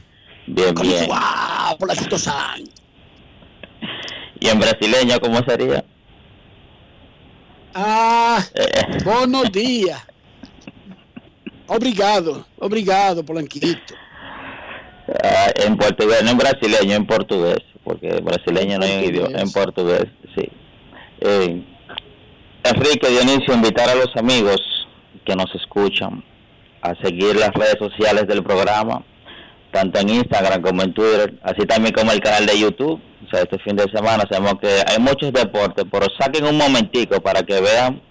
Bien, bien. ¡Wow! Polanquito San. ¿Y en brasileño cómo sería? Ah, Eh, buenos días. Obrigado, obrigado, Polanquito. ah, en portugués, no en brasileño, en portugués, porque brasileño no hay idioma, en portugués, sí. Eh, Enrique, Dionisio, invitar a los amigos que nos escuchan a seguir las redes sociales del programa, tanto en Instagram como en Twitter, así también como el canal de YouTube. O sea, este fin de semana sabemos que hay muchos deportes, pero saquen un momentico para que vean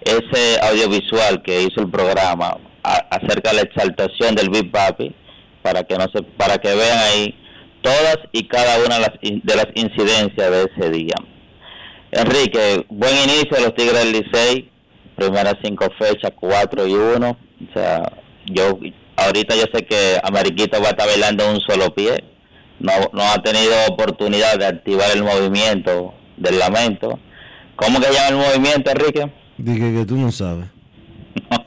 ese audiovisual que hizo el programa acerca de la exaltación del Big Papi, para que no se, para que vean ahí todas y cada una de las, de las incidencias de ese día. Enrique, buen inicio de los Tigres del Licey, primeras cinco fechas, cuatro y uno. O sea, yo ahorita yo sé que Ameriquito va a estar bailando un solo pie. No, no ha tenido oportunidad de activar el movimiento del lamento. ¿Cómo que llama el movimiento, Enrique? Dije que tú no sabes.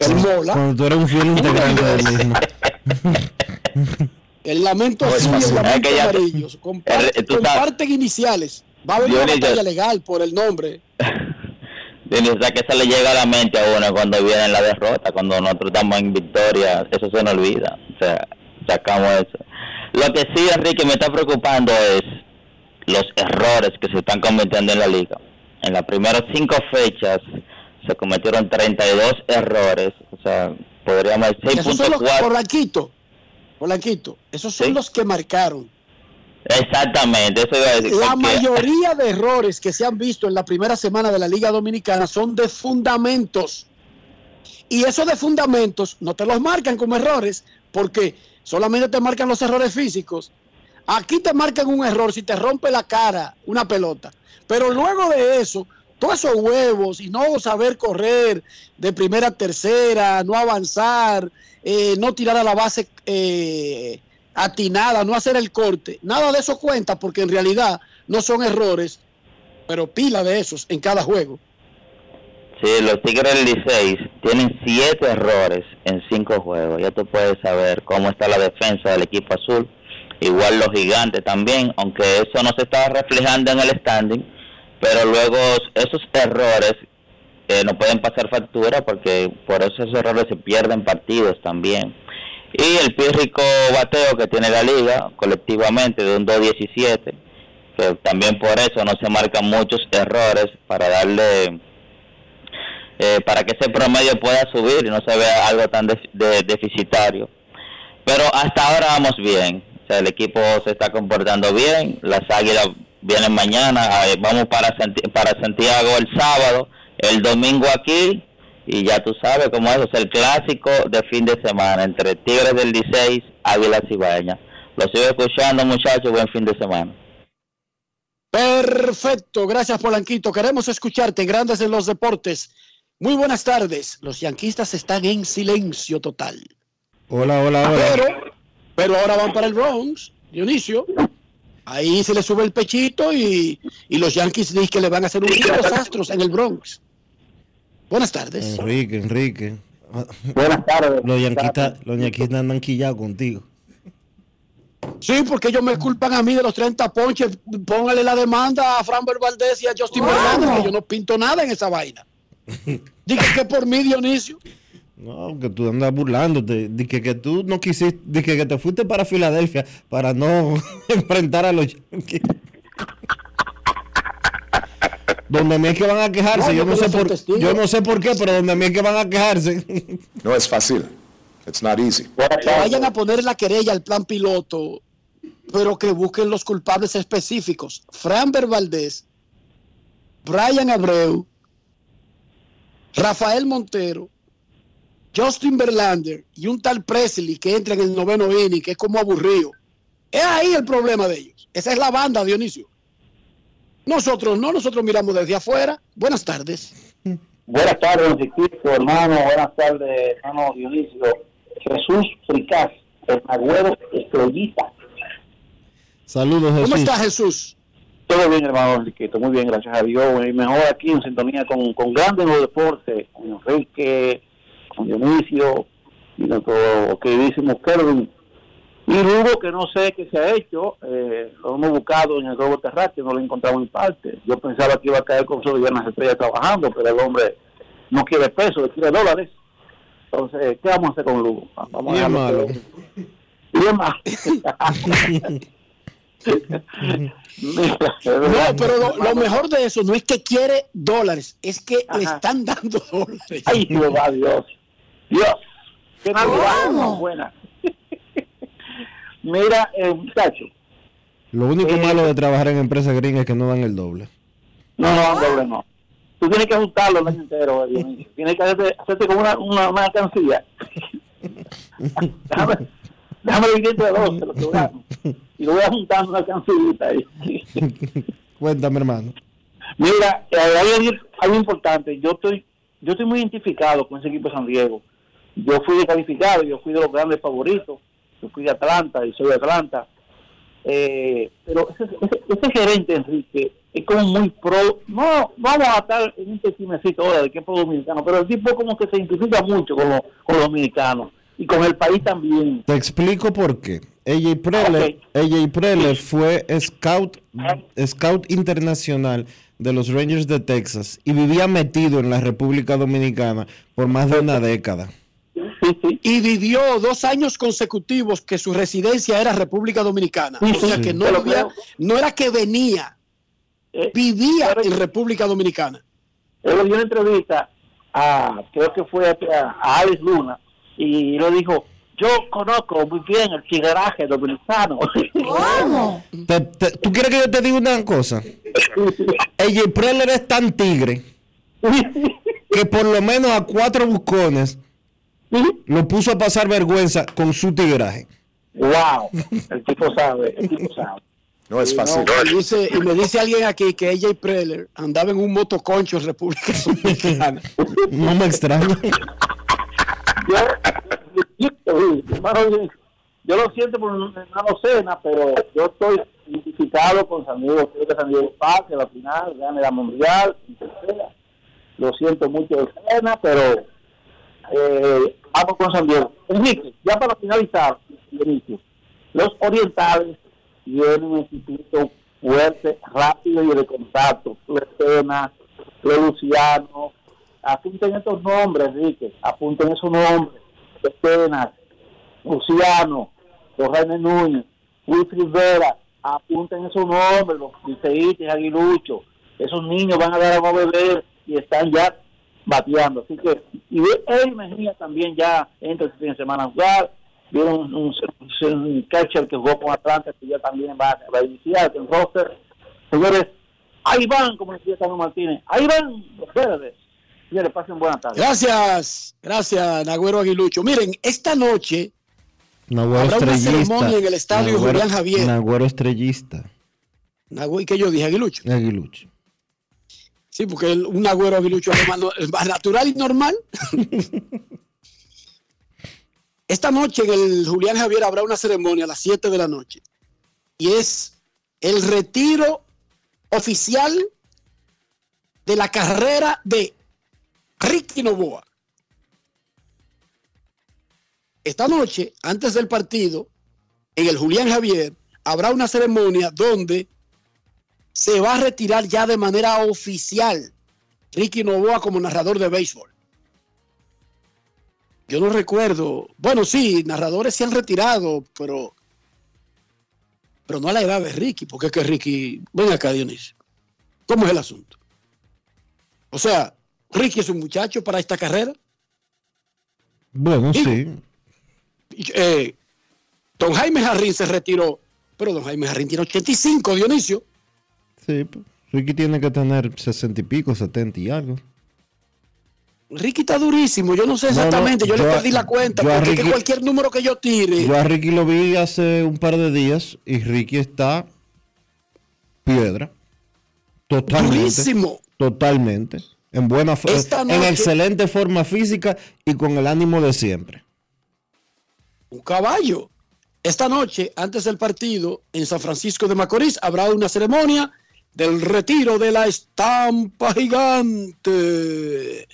El mola. Cuando tú eres un fiel integrante del mismo. El lamento No es azul el lamento Es que ya- amarillo. Compar- tú sabes- comparten iniciales. Va a haber una batalla legal por el nombre. Dionisio, o sea, que se le llega a la mente a uno cuando viene la derrota, cuando nosotros estamos en victoria, eso se nos olvida. O sea, sacamos eso. Lo que sí, Enrique, me está preocupando es los errores que se están cometiendo en la liga. En las primeras cinco fechas se cometieron 32 errores, o sea, podríamos decir Esos son los 6.4. Polanquito. Polanquito. Esos son los que marcaron. Exactamente, eso iba a decir. La porque- mayoría de errores que se han visto en la primera semana de la Liga Dominicana son de fundamentos. Y esos de fundamentos no te los marcan como errores porque solamente te marcan los errores físicos. Aquí te marcan un error si te rompe la cara una pelota. Pero luego de eso, todos esos huevos y no saber correr de primera a tercera, no avanzar, eh, no tirar a la base eh, atinada, no hacer el corte, nada de eso cuenta porque en realidad no son errores, pero pila de esos en cada juego. Sí, los Tigres del Licey tienen siete errores en cinco juegos. Ya tú puedes saber cómo está la defensa del equipo azul. Igual los gigantes también, aunque eso no se está reflejando en el standing, pero luego esos errores eh, no pueden pasar factura porque por esos errores se pierden partidos también. Y el pírrico bateo que tiene la liga colectivamente de un 2.17, que también por eso no se marcan muchos errores para darle eh, para que ese promedio pueda subir y no se vea algo tan de- deficitario. Pero hasta ahora vamos bien. O sea, el equipo se está comportando bien. Las Águilas vienen mañana. eh, vamos para, para Santiago el sábado. El domingo aquí. Y ya tú sabes cómo es. El clásico de fin de semana entre Tigres del 16, Águilas y Baña. Lo sigo escuchando, muchachos. Buen fin de semana. Perfecto, gracias Polanquito. Queremos escucharte, Grandes en los Deportes. Muy buenas tardes. Los yanquistas están en silencio total. Hola, hola, hola. Pero, pero ahora van para el Bronx, Dionisio. Ahí se le sube el pechito y, y los Yankees dicen que le van a hacer un los astros en el Bronx. Buenas tardes. Enrique, Enrique. Buenas tardes. Los yanquistas, los yanquistas andan quillados contigo. Sí, porque ellos me culpan a mí de los 30 ponches. Póngale la demanda a Fran Valdés y a Justin Verlander, que yo no pinto nada en esa vaina. Dije que por mí, Dionisio. No, que tú andas burlándote. Dije que tú no quisiste, dije que te fuiste para Filadelfia para no enfrentar a los Yankees. Donde a mí es que van a quejarse, No, yo no sé por testigo. yo no sé por qué, pero donde a mí es que van a quejarse. No es fácil. It's not easy. Que vayan a poner la querella al plan piloto pero que busquen los culpables específicos. Framber Valdés, Brian Abreu, Rafael Montero, Justin Verlander y un tal Presley que entra en el noveno inning, que es como aburrido. Es ahí el problema de ellos. Esa es la banda, Dionisio. Nosotros no, nosotros miramos desde afuera. Buenas tardes. Buenas tardes, Chiquito, hermano. Buenas tardes, hermano Dionisio. Jesús Fricás, el agüero estrellita. Saludos, Jesús. ¿Cómo está Jesús? Todo bien, hermano Enriquito, muy bien, gracias a Dios. Y mejor aquí en sintonía con, con grandes los deportes, con Enrique, con Dionisio, y nuestro queridísimo Kelvin. Y Lugo, que no sé qué se ha hecho, eh, lo hemos buscado en el globo terráqueo, no lo encontramos en parte. Yo pensaba que iba a caer con solo las estrellas trabajando, pero el hombre no quiere pesos, quiere dólares. Entonces, ¿qué vamos a hacer con Lugo? Vamos Bien a malo. Bien malo. No, pero lo, lo mejor de eso no es que quiere dólares, es que le están dando dólares. Ay, Jehová Dios. Dios. Qué buena. Mira, eh, muchacho. Lo único Eh, malo de trabajar en empresas gringas es que no dan el doble. No, no, doble no. Tú tienes que ajustarlo el año entero. Tienes que hacerte, hacerte como una, una, una alcancía. Déjame, déjame dividir entre dos, te lo gano. Y lo voy a juntar una alcancita ahí. Cuéntame, hermano. Mira, eh, hay algo, importante. Yo estoy, yo estoy muy identificado con ese equipo de San Diego. Yo fui descalificado, yo fui de los grandes favoritos. Yo fui de Atlanta y soy de Atlanta. Eh, pero ese, ese, ese gerente, Enrique, es como muy pro. No, vamos a estar en un pesimecito ahora de que es pro dominicano, pero el tipo como que se identifica mucho con, los- con los dominicanos y con el país también. Te explico por qué. AJ Preller, AJ Preller fue scout, scout internacional de los Rangers de Texas y vivía metido en la República Dominicana por más de una década. Y vivió dos años consecutivos que su residencia era República Dominicana. Sí, o sea que no, creo. no era que venía, vivía en República Dominicana. Él dio una entrevista a, creo que fue a, a Alex Luna, y le dijo, yo conozco muy bien el chigaraje dominicano. ¿Cómo? Te- te- ¿Tú quieres que yo te diga una cosa? AJ Preller es tan tigre que por lo menos a cuatro buscones lo puso a pasar vergüenza con su tigraje. Wow, el tipo sabe, el tipo sabe. No es Y fácil. no, y, dice- y me dice alguien aquí que AJ Preller andaba en un motoconcho en República Dominicana. No me extraña. yo, hermano, yo lo siento por una docena, pero yo estoy identificado con San Diego. Creo que San Diego pase la final, gane la mundial. Lo siento mucho de pena, pero eh, vamos con San Diego. Enrique, ya para finalizar, Enrique, los orientales tienen un instituto fuerte, rápido y de contacto. Pena, Luciano, apunten estos nombres, Enrique, apunten esos nombres. Penas, Luciano, Jorge Núñez, Wilfrid Vera, apunten esos nombres, los liceístas, aguiluchos. Esos niños van a dar a beber y están ya bateando. Así que, y él Mejía también ya entra este fin de semana a jugar. Vieron un, un, catcher que jugó con Atlanta, que ya también va, a iniciar el roster. Señores, ahí van, como decía Carlos Martínez, ahí van los verdes. Señores, pasen. Gracias, gracias, Nagüero Aguilucho. Miren, esta noche Nagüero Habrá una ceremonia en el estadio Nagüero- Julián Javier. Nagüero estrellista. Nagüero, ¿qué yo dije? Aguilucho. Aguilucho. Sí, porque el- un Nagüero Aguilucho es más, no- es más natural y normal. Esta noche en el Julián Javier habrá una ceremonia a las 7 de la noche. Y es el retiro oficial de la carrera de Ricky Novoa. Esta noche, antes del partido, en el Julián Javier, habrá una ceremonia donde se va a retirar ya de manera oficial Ricky Novoa como narrador de béisbol. Yo no recuerdo, bueno, sí, narradores se han retirado, pero, pero no a la edad de Ricky, porque es que Ricky, ven acá Dionisio, ¿cómo es el asunto? O sea, Ricky es un muchacho para esta carrera. Bueno, sí. Eh, don Jaime Jarrín se retiró, Pero don Jaime Jarrín tiene 85, Dionisio. Sí, pues, Ricky tiene que tener 60 y pico, 70 y algo. Ricky está durísimo, yo no sé exactamente, yo, le perdí la cuenta, porque es que cualquier número que yo tire. Yo a Ricky lo vi hace un par de días y Ricky está piedra. Totalmente. Durísimo. Totalmente. En buena en excelente forma física y con el ánimo de siempre. Un caballo. Esta noche, antes del partido, en San Francisco de Macorís, habrá una ceremonia del retiro de la estampa gigante.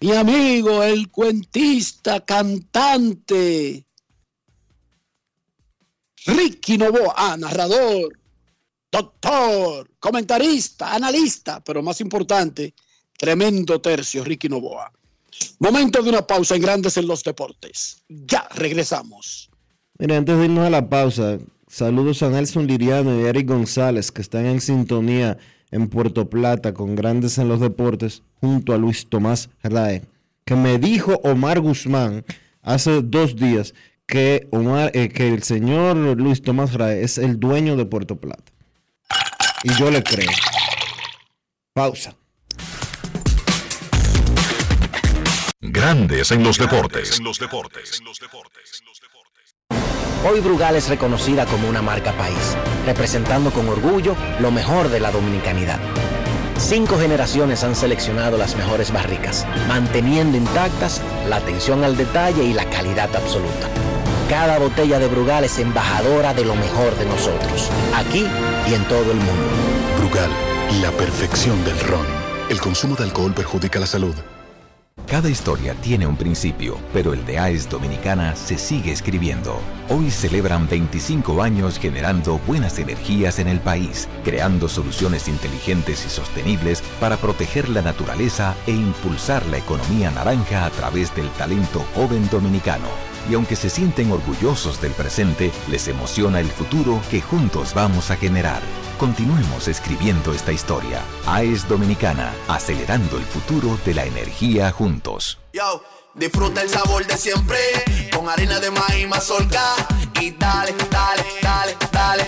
Mi amigo, el cuentista, cantante, Ricky Novoa, ah, narrador, doctor, comentarista, analista, pero más importante, tremendo tercio, Ricky Novoa. Momento de una pausa en Grandes en los Deportes. Ya regresamos. Mira, antes de irnos a la pausa, saludos a Nelson Liriano y Eric González que están en sintonía en Puerto Plata con Grandes en los Deportes junto a Luis Tomás Rae, que me dijo Omar Guzmán hace dos días que, Omar, eh, que el señor Luis Tomás Rae es el dueño de Puerto Plata. Y yo le creo. Pausa. Grandes en los deportes. En los deportes. Hoy Brugal es reconocida como una marca país, representando con orgullo lo mejor de la dominicanidad. Cinco generaciones han seleccionado las mejores barricas, manteniendo intactas la atención al detalle y la calidad absoluta. Cada botella de Brugal es embajadora de lo mejor de nosotros, aquí y en todo el mundo. Brugal, la perfección del ron. El consumo de alcohol perjudica la salud. Cada historia tiene un principio, pero el de AES Dominicana se sigue escribiendo. Hoy celebran 25 años generando buenas energías en el país, creando soluciones inteligentes y sostenibles para proteger la naturaleza e impulsar la economía naranja a través del talento joven dominicano. Y aunque se sienten orgullosos del presente, les emociona el futuro que juntos vamos a generar. Continuemos escribiendo esta historia. AES Dominicana, acelerando el futuro de la energía juntos. Yo, disfruta el sabor de siempre, con harina de maíz mazorca y dale, dale, dale, dale.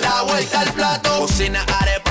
La vuelta al plato, cocina arepa,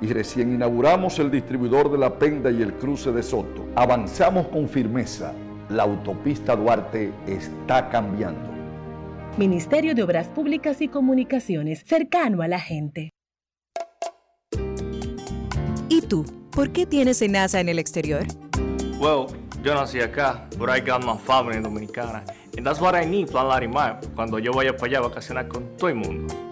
y recién inauguramos el distribuidor de La Penda y el cruce de Soto. Avanzamos con firmeza la autopista Duarte está cambiando. Ministerio de Obras Públicas y Comunicaciones, cercano a la gente. ¿Y tú? ¿Por qué tienes NASA en el exterior? Well, yo nací acá, but I got my family dominicana. And that's what I need, Plan Larimar, cuando yo vaya para allá a vacacionar con todo el mundo.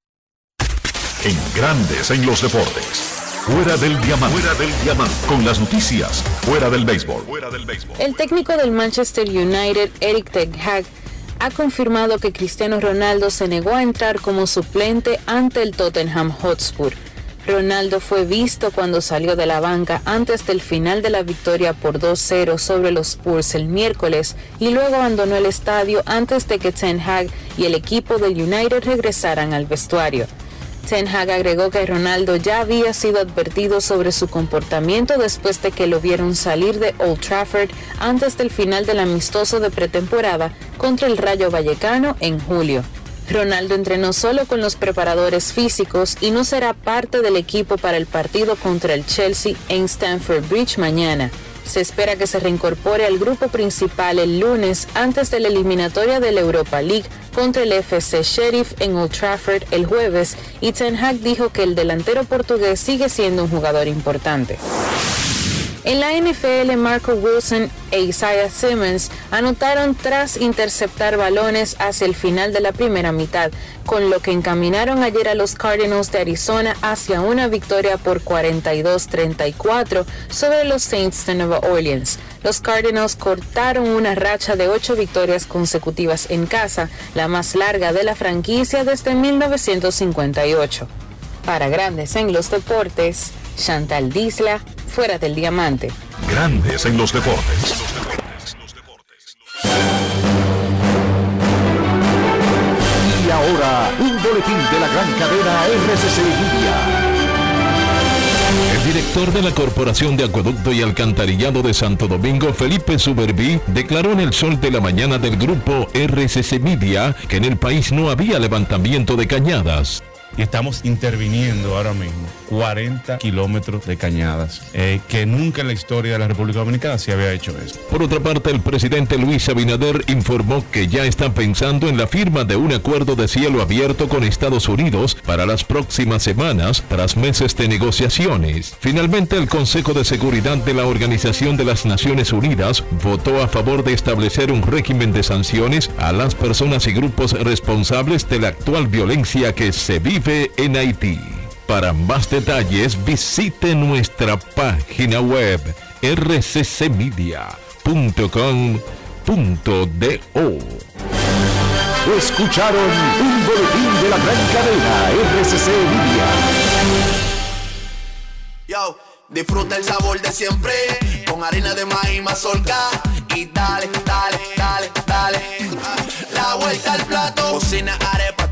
En Grandes en los Deportes. Fuera del diamante. Fuera del diamante. Con las noticias. Fuera del béisbol. Fuera del béisbol. El técnico del Manchester United, Eric Ten Hag, ha confirmado que Cristiano Ronaldo se negó a entrar como suplente ante el Tottenham Hotspur. Ronaldo fue visto cuando salió de la banca antes del final de la victoria por 2-0 sobre los Spurs el miércoles y luego abandonó el estadio antes de que Ten Hag y el equipo del United regresaran al vestuario. Ten Hag agregó que Ronaldo ya había sido advertido sobre su comportamiento después de que lo vieron salir de Old Trafford antes del final del amistoso de pretemporada contra el Rayo Vallecano en julio. Ronaldo entrenó solo con los preparadores físicos y no será parte del equipo para el partido contra el Chelsea en Stamford Bridge mañana. Se espera que se reincorpore al grupo principal el lunes antes de la eliminatoria de la Europa League contra el FC Sheriff en Old Trafford el jueves y Ten dijo que el delantero portugués sigue siendo un jugador importante. En la NFL, Marco Wilson e Isaiah Simmons anotaron tras interceptar balones hacia el final de la primera mitad, con lo que encaminaron ayer a los Cardinals de Arizona hacia una victoria por 42-34 sobre los Saints de Nueva Orleans. Los Cardinals cortaron una racha de ocho victorias consecutivas en casa, la más larga de la franquicia desde 1958. Para Grandes en los Deportes, Chantal Disla, fuera del diamante. Grandes en los deportes. Y ahora, un boletín de la gran cadena RCC Media. El director de la Corporación de Acueducto y Alcantarillado de Santo Domingo, Felipe Suberví, declaró en el sol de la mañana del grupo RCC Media que en el país no había levantamiento de cañadas. Y estamos interviniendo ahora mismo 40 kilómetros de cañadas, eh, que nunca en la historia de la República Dominicana se había hecho esto. Por otra parte, el presidente Luis Abinader informó que ya está pensando en la firma de un acuerdo de cielo abierto con Estados Unidos para las próximas semanas, tras meses de negociaciones. Finalmente, el Consejo de Seguridad de la Organización de las Naciones Unidas votó a favor de establecer un régimen de sanciones a las personas y grupos responsables de la actual violencia que se vive en Haití. Para más detalles visite nuestra página web rccmedia.com.do. Escucharon un boletín de la gran cadena RCC Media. Yo, disfruta el sabor de siempre con harina de maíz mazorca y dale, dale, dale, dale. La vuelta al plato, cocina arepa,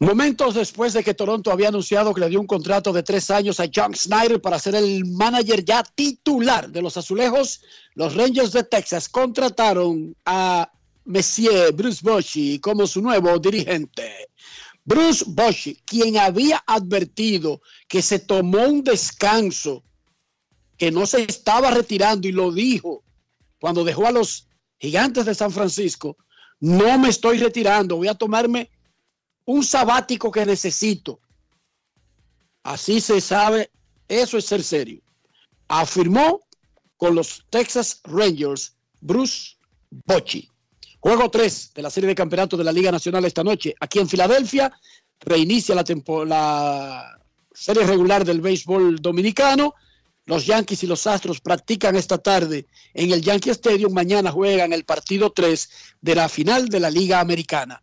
Momentos después de que Toronto había anunciado que le dio un contrato de tres años a John Snyder para ser el manager ya titular de los azulejos, los Rangers de Texas contrataron a Monsieur Bruce Bochy como su nuevo dirigente. Bruce Bochy, quien había advertido que se tomó un descanso, que no se estaba retirando y lo dijo cuando dejó a los gigantes de San Francisco, no me estoy retirando, voy a tomarme un sabático que necesito. Así se sabe, eso es ser serio. Afirmó con los Texas Rangers Bruce Bochy. Juego 3 de la serie de campeonato de la Liga Nacional esta noche. Aquí en Filadelfia reinicia la, la serie regular del béisbol dominicano. Los Yankees y los Astros practican esta tarde en el Yankee Stadium. Mañana juegan el partido 3 de la final de la Liga Americana.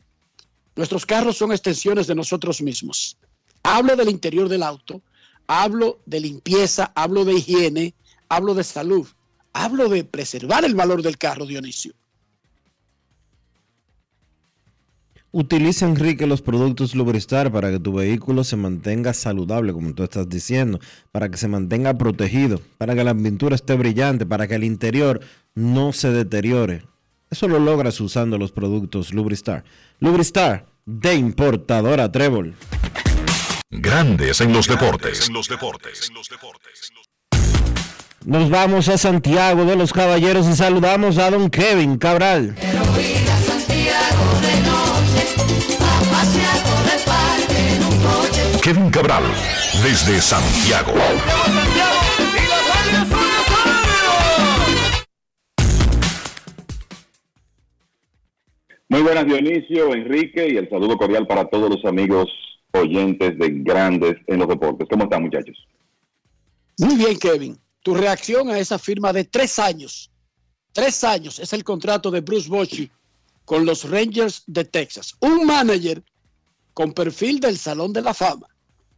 Nuestros carros son extensiones de nosotros mismos. Hablo del interior del auto, hablo de limpieza, hablo de higiene, hablo de salud, hablo de preservar el valor del carro, Dionisio. Utiliza, Enrique, los productos Lubristar para que tu vehículo se mantenga saludable, como tú estás diciendo, para que se mantenga protegido, para que la pintura esté brillante, para que el interior no se deteriore. Eso lo logras usando los productos Lubristar. Lubristar, de importadora Trébol. Grandes en los deportes. Nos vamos a Santiago de los Caballeros y saludamos a don Kevin Cabral. Kevin Cabral, desde Santiago. Muy buenas Dionisio, Enrique y el saludo cordial para todos los amigos oyentes de Grandes en los Deportes. ¿Cómo están muchachos? Muy bien Kevin. Tu reacción a esa firma de tres años. Tres años es el contrato de Bruce Bochy con los Rangers de Texas. Un manager con perfil del Salón de la Fama.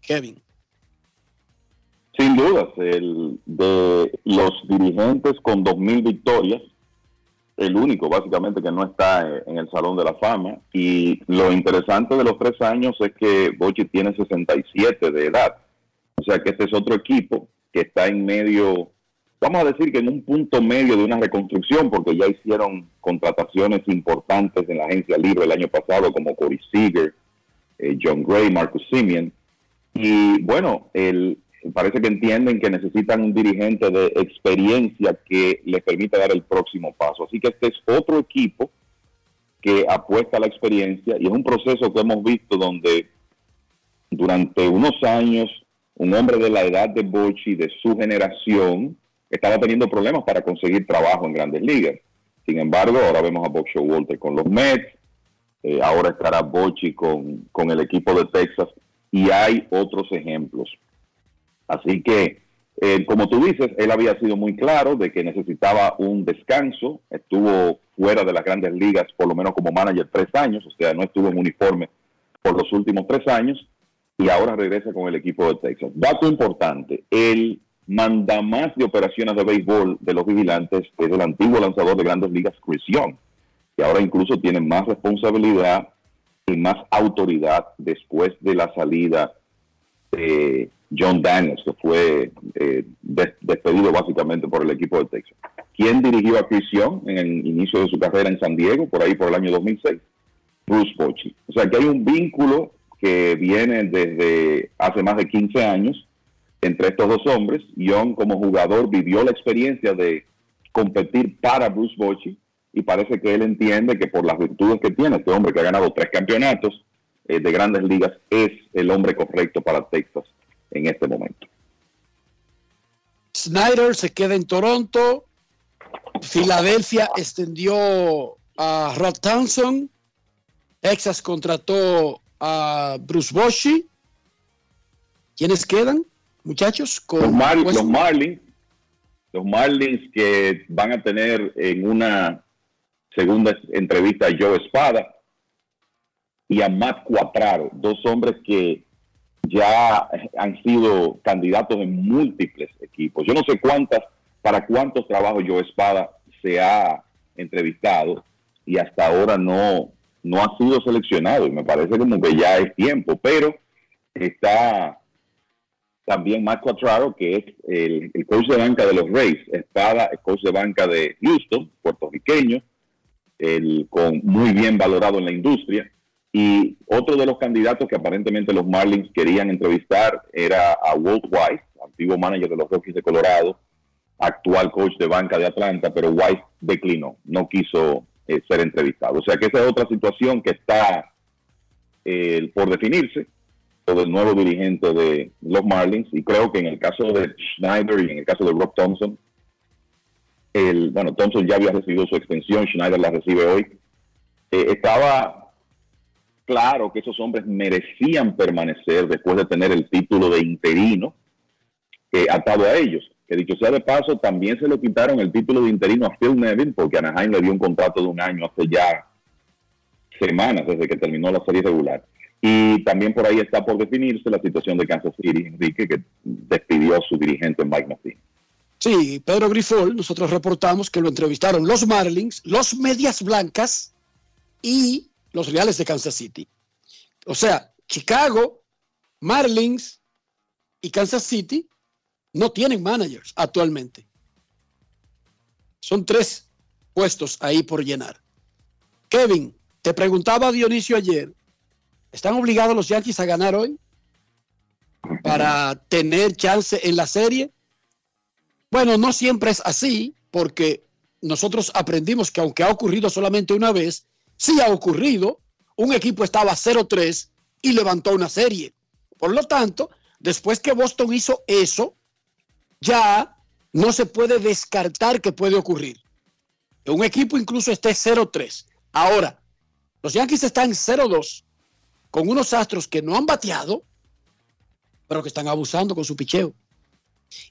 Kevin. Sin dudas, el de los dirigentes con 2.000 victorias, el único básicamente que no está en el Salón de la Fama. Y lo interesante de los tres años es que Bochi tiene 67 de edad. O sea que este es otro equipo que está en medio, vamos a decir que en un punto medio de una reconstrucción, porque ya hicieron contrataciones importantes en la agencia libre el año pasado, como Corey Seager, eh, John Gray, Marcus Simeon. Y bueno, el, parece que entienden que necesitan un dirigente de experiencia que les permita dar el próximo paso. Así que este es otro equipo que apuesta a la experiencia y es un proceso que hemos visto donde durante unos años un hombre de la edad de Bochi, de su generación, estaba teniendo problemas para conseguir trabajo en grandes ligas. Sin embargo, ahora vemos a Bob Walter con los Mets, eh, ahora estará Bochi con, con el equipo de Texas y hay otros ejemplos. Así que, eh, como tú dices, él había sido muy claro de que necesitaba un descanso, estuvo fuera de las grandes ligas por lo menos como manager tres años, o sea, no estuvo en uniforme por los últimos tres años y ahora regresa con el equipo de Texas. Dato importante, el mandamás de operaciones de béisbol de los vigilantes es el antiguo lanzador de grandes ligas, Chris Young, que ahora incluso tiene más responsabilidad y más autoridad después de la salida de John Daniels, que fue eh, despedido básicamente por el equipo de Texas. ¿Quién dirigió a Chris en el inicio de su carrera en San Diego, por ahí por el año 2006? Bruce Bochy. O sea que hay un vínculo que viene desde hace más de 15 años entre estos dos hombres. Young como jugador vivió la experiencia de competir para Bruce Bochy y parece que él entiende que por las virtudes que tiene este hombre que ha ganado tres campeonatos eh, de grandes ligas es el hombre correcto para Texas en este momento. Snyder se queda en Toronto. Filadelfia extendió a Rod Townsend. Texas contrató a Bruce Bochy. ¿Quiénes quedan, muchachos? Con los, Marlins, los Marlins. Los Marlins que van a tener en una segunda entrevista a Joe Espada y a Matt Cuatraro, dos hombres que ya han sido candidatos en múltiples equipos. Yo no sé cuántas, para cuántos trabajos Joe Espada se ha entrevistado y hasta ahora no, no ha sido seleccionado. Y me parece como que ya es tiempo, pero está también Matt Cuatraro, que es el, el coach de banca de los Rays, Espada, el coach de banca de Houston, puertorriqueño, el, con muy bien valorado en la industria, Y otro de los candidatos que aparentemente los Marlins querían entrevistar era a Walt White, antiguo manager de los Rockies de Colorado, actual coach de banca de Atlanta, pero White declinó, no quiso eh, ser entrevistado. O sea que esa es otra situación que está eh, por definirse por el nuevo dirigente de los Marlins y creo que en el caso de Schneider y en el caso de Rob Thompson, el, bueno, Thompson ya había recibido su extensión, Schneider la recibe hoy, eh, estaba claro que esos hombres merecían permanecer después de tener el título de interino atado a ellos que dicho sea de paso, también se le quitaron el título de interino a Phil Nevin porque Anaheim le dio un contrato de un año hace ya semanas desde que terminó la serie regular. Y también por ahí está por definirse la situación de Kansas City, Enrique, que despidió a su dirigente Mike Martin. Sí, Pedro Grifol, nosotros reportamos que lo entrevistaron los Marlins, los Medias Blancas y los Reales de Kansas City. O sea, Chicago, Marlins y Kansas City no tienen managers actualmente. Son tres puestos ahí por llenar. Kevin, te preguntaba Dionisio ayer, ¿están obligados los Yankees a ganar hoy para tener chance en la serie? Bueno, no siempre es así, porque nosotros aprendimos que aunque ha ocurrido solamente una vez, sí ha ocurrido. Un equipo estaba 0-3 y levantó una serie. Por lo tanto, después que Boston hizo eso, ya no se puede descartar que puede ocurrir. Un equipo incluso esté 0-3. Ahora, los Yankees están 0-2 con unos astros que no han bateado, pero que están abusando con su picheo.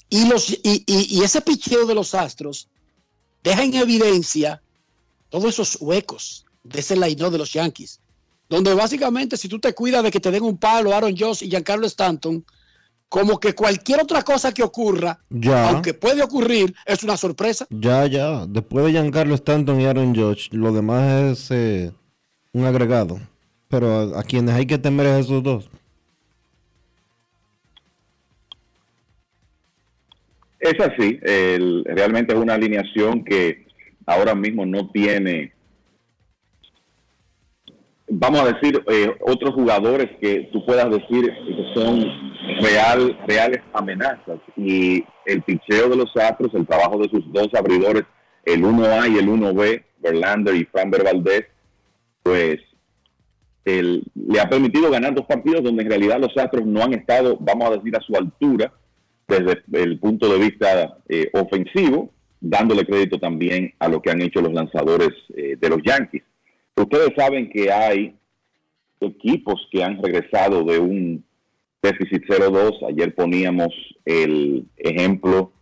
Y, los, y, ese picheo de los astros deja en evidencia todos esos huecos de ese line de los Yankees, donde básicamente si tú te cuidas de que te den un palo Aaron Josh y Giancarlo Stanton, como que cualquier otra cosa que ocurra, aunque puede ocurrir, es una sorpresa. Ya, ya. Después de Giancarlo Stanton y Aaron Judge, lo demás es eh, un agregado. Pero a, quienes hay que temer es esos dos. Es así. realmente es una alineación que ahora mismo no tiene vamos a decir, eh, otros jugadores que tú puedas decir que son real, reales amenazas. Y el picheo de los Astros, el trabajo de sus dos abridores, el 1A y el 1B, Verlander y Framber Valdez, pues le ha permitido ganar dos partidos donde en realidad los Astros no han estado, vamos a decir, a su altura desde el punto de vista eh, ofensivo, dándole crédito también a lo que han hecho los lanzadores eh, de los Yankees. Ustedes saben que hay equipos que han regresado de un déficit 0-2. Ayer poníamos el ejemplo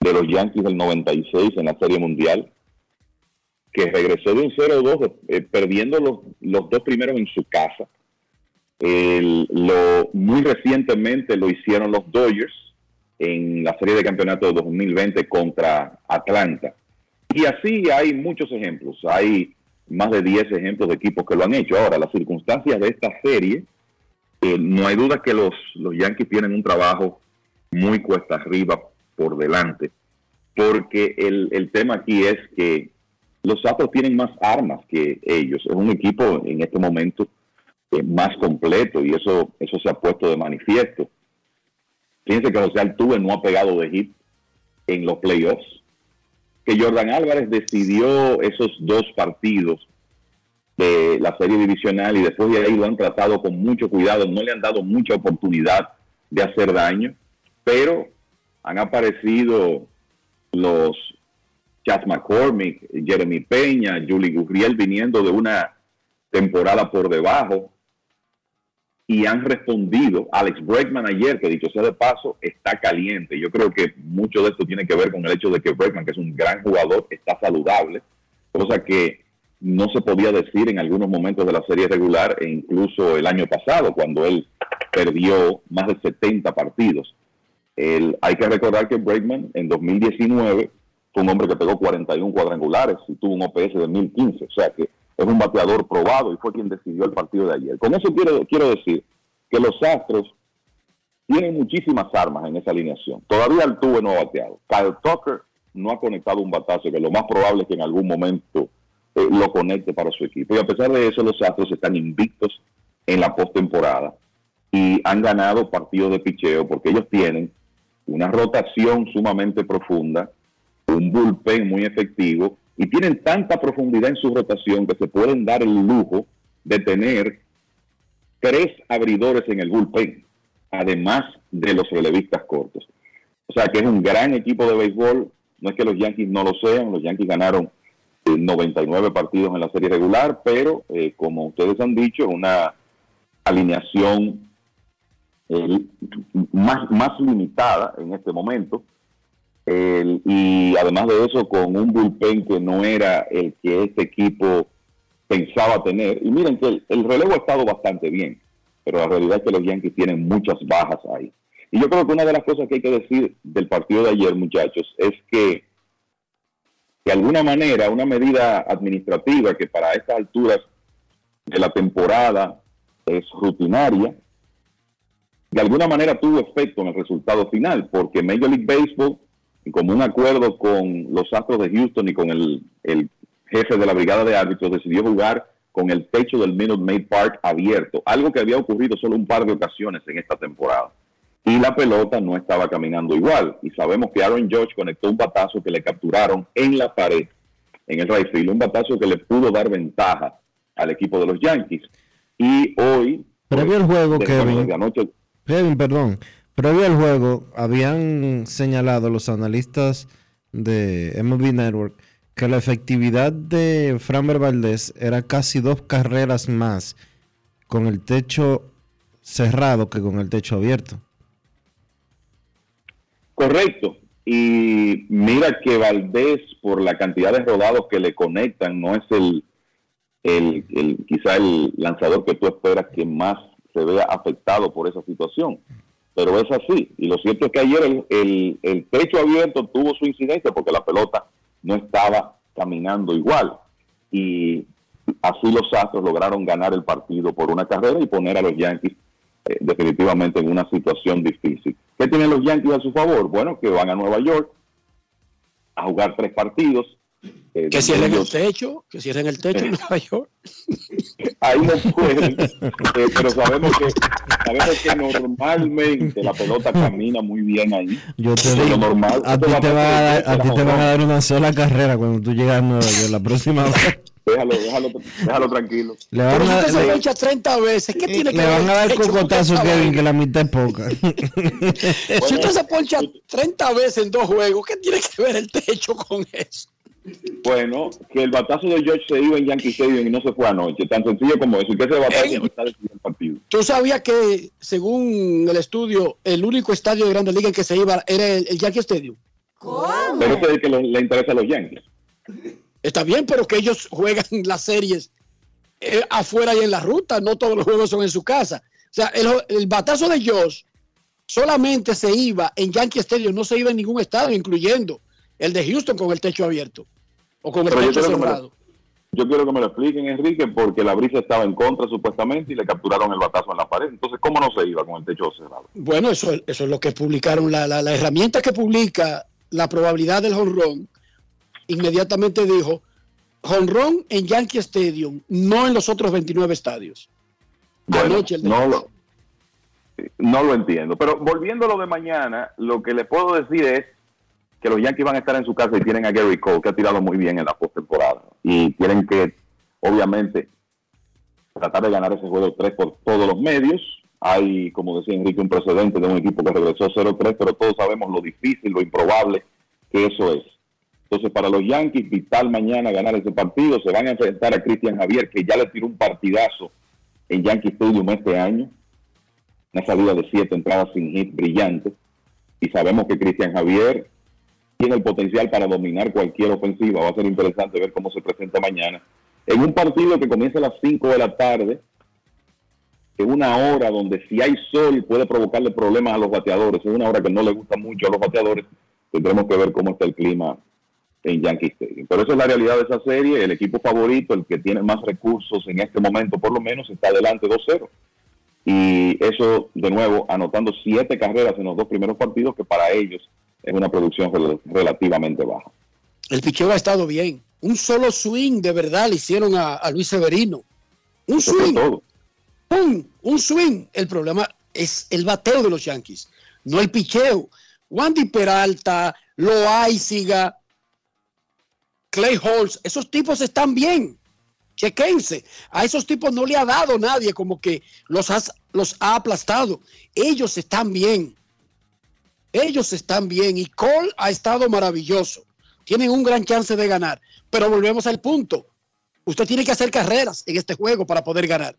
de los Yankees del 96 en la Serie Mundial, que regresó de un 0-2 eh, perdiendo los, los, dos primeros en su casa. lo, muy recientemente lo hicieron los Dodgers en la serie de campeonato de 2020 contra Atlanta. Y así hay muchos ejemplos. Hay más de 10 ejemplos de equipos que lo han hecho. Ahora, las circunstancias de esta serie, eh, no hay duda que los, los Yankees tienen un trabajo muy cuesta arriba por delante, porque el, el tema aquí es que los Astros tienen más armas que ellos. Es un equipo en este momento eh, más completo y eso, eso se ha puesto de manifiesto. Fíjense que José Altuve no ha pegado de hit en los playoffs que Jordan Álvarez decidió esos dos partidos de la serie divisional y después de ahí lo han tratado con mucho cuidado, no le han dado mucha oportunidad de hacer daño, pero han aparecido los Chas McCormick, Jeremy Peña, Julie Gurriel viniendo de una temporada por debajo y han respondido. Alex Bregman ayer, que dicho sea de paso, está caliente. Yo creo que mucho de esto tiene que ver con el hecho de que Bregman, que es un gran jugador, está saludable, cosa que no se podía decir en algunos momentos de la serie regular e incluso el año pasado, cuando él perdió más de 70 partidos. hay que recordar que Bregman en 2019 fue un hombre que pegó 41 cuadrangulares y tuvo un OPS de 1015, o sea que es un bateador probado y fue quien decidió el partido de ayer. Con eso quiero, quiero decir que los Astros tienen muchísimas armas en esa alineación. Todavía el no ha bateado. Kyle Tucker no ha conectado un batazo, que lo más probable es que en algún momento eh, lo conecte para su equipo. Y a pesar de eso, los Astros están invictos en la postemporada y han ganado partidos de picheo porque ellos tienen una rotación sumamente profunda, un bullpen muy efectivo y tienen tanta profundidad en su rotación que se pueden dar el lujo de tener tres abridores en el bullpen, además de los relevistas cortos. O sea que es un gran equipo de béisbol. No es que los Yankees no lo sean, los Yankees ganaron 99 eh, partidos en la serie regular, pero eh, como ustedes han dicho, una alineación eh, más, más limitada en este momento. Y además de eso, con un bullpen que no era el que este equipo pensaba tener. Y miren que el, relevo ha estado bastante bien, pero la realidad es que los Yankees tienen muchas bajas ahí. Y yo creo que una de las cosas que hay que decir del partido de ayer, muchachos, es que de alguna manera una medida administrativa que para estas alturas de la temporada es rutinaria, de alguna manera tuvo efecto en el resultado final, porque Major League Baseball, como un acuerdo con los Astros de Houston y con el, el jefe de la brigada de árbitros, decidió jugar con el techo del Minute Maid Park abierto, algo que había ocurrido solo un par de ocasiones en esta temporada. Y la pelota no estaba caminando igual. Y sabemos que Aaron George conectó un batazo que le capturaron en la pared, en el right field, un batazo que le pudo dar ventaja al equipo de los Yankees. Y hoy... Previo al juego, Kevin, Kevin, perdón, previo al juego, habían señalado los analistas de MLB Network que la efectividad de Framber Valdez era casi dos carreras más con el techo cerrado que con el techo abierto. Correcto. Y mira que Valdés, por la cantidad de rodados que le conectan, no es el, el, quizá el lanzador que tú esperas que más se vea afectado por esa situación. Pero es así. Y lo cierto es que ayer el, el, techo abierto tuvo su incidencia porque la pelota no estaba caminando igual. Y así los Astros lograron ganar el partido por una carrera y poner a los Yankees eh, definitivamente en una situación difícil. ¿Qué tienen los Yankees a su favor? Bueno, que van a Nueva York a jugar tres partidos. Eh, que cierren el techo, que cierren el techo en Nueva York. Ahí no pueden, eh, pero sabemos que, sabemos que normalmente la pelota camina muy bien ahí. Yo te digo, normal, a ti, te, va a, ti te van a dar una sola carrera cuando tú llegas a Nueva York la próxima vez. Déjalo, déjalo, déjalo tranquilo. Le van a, dar le, 30 veces. ¿Qué tiene le van a dar cocotazo, Kevin, que la mitad es poca. si usted se poncha 30 veces en dos juegos, ¿qué tiene que ver el techo con eso? Bueno, que el batazo de George se iba en Yankee Stadium y no se fue anoche. Tan sencillo como eso. Y que ese batazo no está decidiendo el partido. Tú sabías que, según el estudio, el único estadio de Grande Liga en que se iba era el, Yankee Stadium. ¿Cómo? Pero eso es que le, interesa a los Yankees. Está bien, pero que ellos juegan las series eh, afuera y en la ruta. No todos los juegos son en su casa. O sea, el, el batazo de Josh solamente se iba en Yankee Stadium, no se iba en ningún estadio, incluyendo el de Houston con el techo abierto o con el techo cerrado. Yo quiero que me lo expliquen, Enrique, porque la brisa estaba en contra supuestamente y le capturaron el batazo en la pared. Entonces, ¿cómo no se iba con el techo cerrado? Bueno, eso, eso es lo que publicaron. La, la, herramienta que publica la probabilidad del honrón, inmediatamente dijo, honrón en Yankee Stadium, no en los otros 29 estadios. Bueno, no, lo, no lo entiendo. Pero volviendo a lo de mañana, lo que le puedo decir es que los Yankees van a estar en su casa y tienen a Gary Cole, que ha tirado muy bien en la postemporada. Y tienen que, obviamente, tratar de ganar ese juego 3 por todos los medios. Hay, como decía Enrique, un precedente de un equipo que regresó 0-3, pero todos sabemos lo difícil, lo improbable que eso es. Entonces, para los Yankees, vital mañana ganar ese partido. Se van a enfrentar a Cristian Javier, que ya le tiró un partidazo en Yankee Stadium este año. Una salida de siete entradas sin hit brillante. Y sabemos que Cristian Javier tiene el potencial para dominar cualquier ofensiva. Va a ser interesante ver cómo se presenta mañana. En un partido que comienza a las 5 de la tarde, en una hora donde si hay sol puede provocarle problemas a los bateadores, es una hora que no le gusta mucho a los bateadores, tendremos que ver cómo está el clima en Yankee Stadium. Pero esa es la realidad de esa serie. El equipo favorito, el que tiene más recursos en este momento, por lo menos, está adelante 2-0. Y eso, de nuevo, anotando siete carreras en los dos primeros partidos, que para ellos es una producción relativamente baja. El picheo ha estado bien. Un solo swing de verdad le hicieron a, a Luis Severino. Un swing. Un, un swing. El problema es el bateo de los Yankees, no el picheo. Wandy Peralta, Loaiziga, Clay Halls, esos tipos están bien. Chequense. A esos tipos no le ha dado nadie como que los, has- los ha aplastado. Ellos están bien. Ellos están bien. Y Cole ha estado maravilloso. Tienen un gran chance de ganar. Pero volvemos al punto. Usted tiene que hacer carreras en este juego para poder ganar.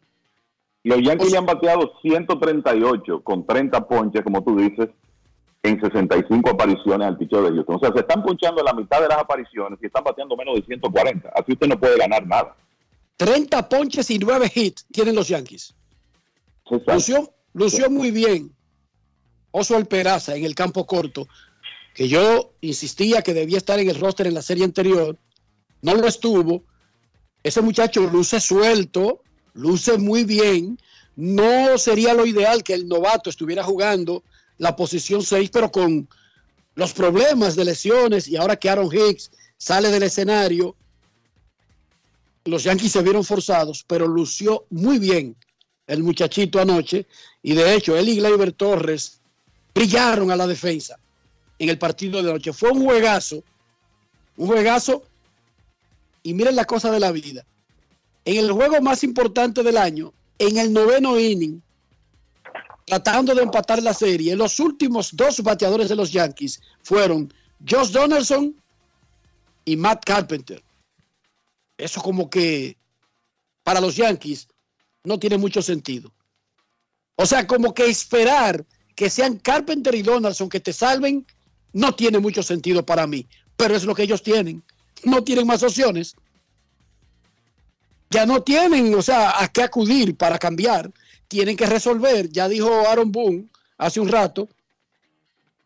Los Yankees le han bateado 138 con 30 ponches, como tú dices, en 65 apariciones al picheo de Houston. O sea, se están ponchando la mitad de las apariciones y están bateando menos de 140. Así usted no puede ganar nada. 30 ponches y 9 hits tienen los Yankees. Lució, lució muy bien Oswald Peraza en el campo corto, que yo insistía que debía estar en el roster en la serie anterior. No lo estuvo. Ese muchacho luce suelto, luce muy bien. No sería lo ideal que el novato estuviera jugando la posición 6, pero con los problemas de lesiones y ahora que Aaron Hicks sale del escenario, los Yankees se vieron forzados, pero lució muy bien el muchachito anoche. Y de hecho, él y Torres brillaron a la defensa en el partido de anoche. Fue un juegazo, un juegazo. Y miren la cosa de la vida. En el juego más importante del año, en el noveno inning, tratando de empatar la serie, los últimos dos bateadores de los Yankees fueron Josh Donaldson y Matt Carpenter. Eso como que para los Yankees no tiene mucho sentido. O sea, como que esperar que sean Carpenter y Donaldson que te salven no tiene mucho sentido para mí. Pero es lo que ellos tienen. No tienen más opciones. Ya no tienen, o sea, a qué acudir para cambiar. Tienen que resolver. Ya dijo Aaron Boone hace un rato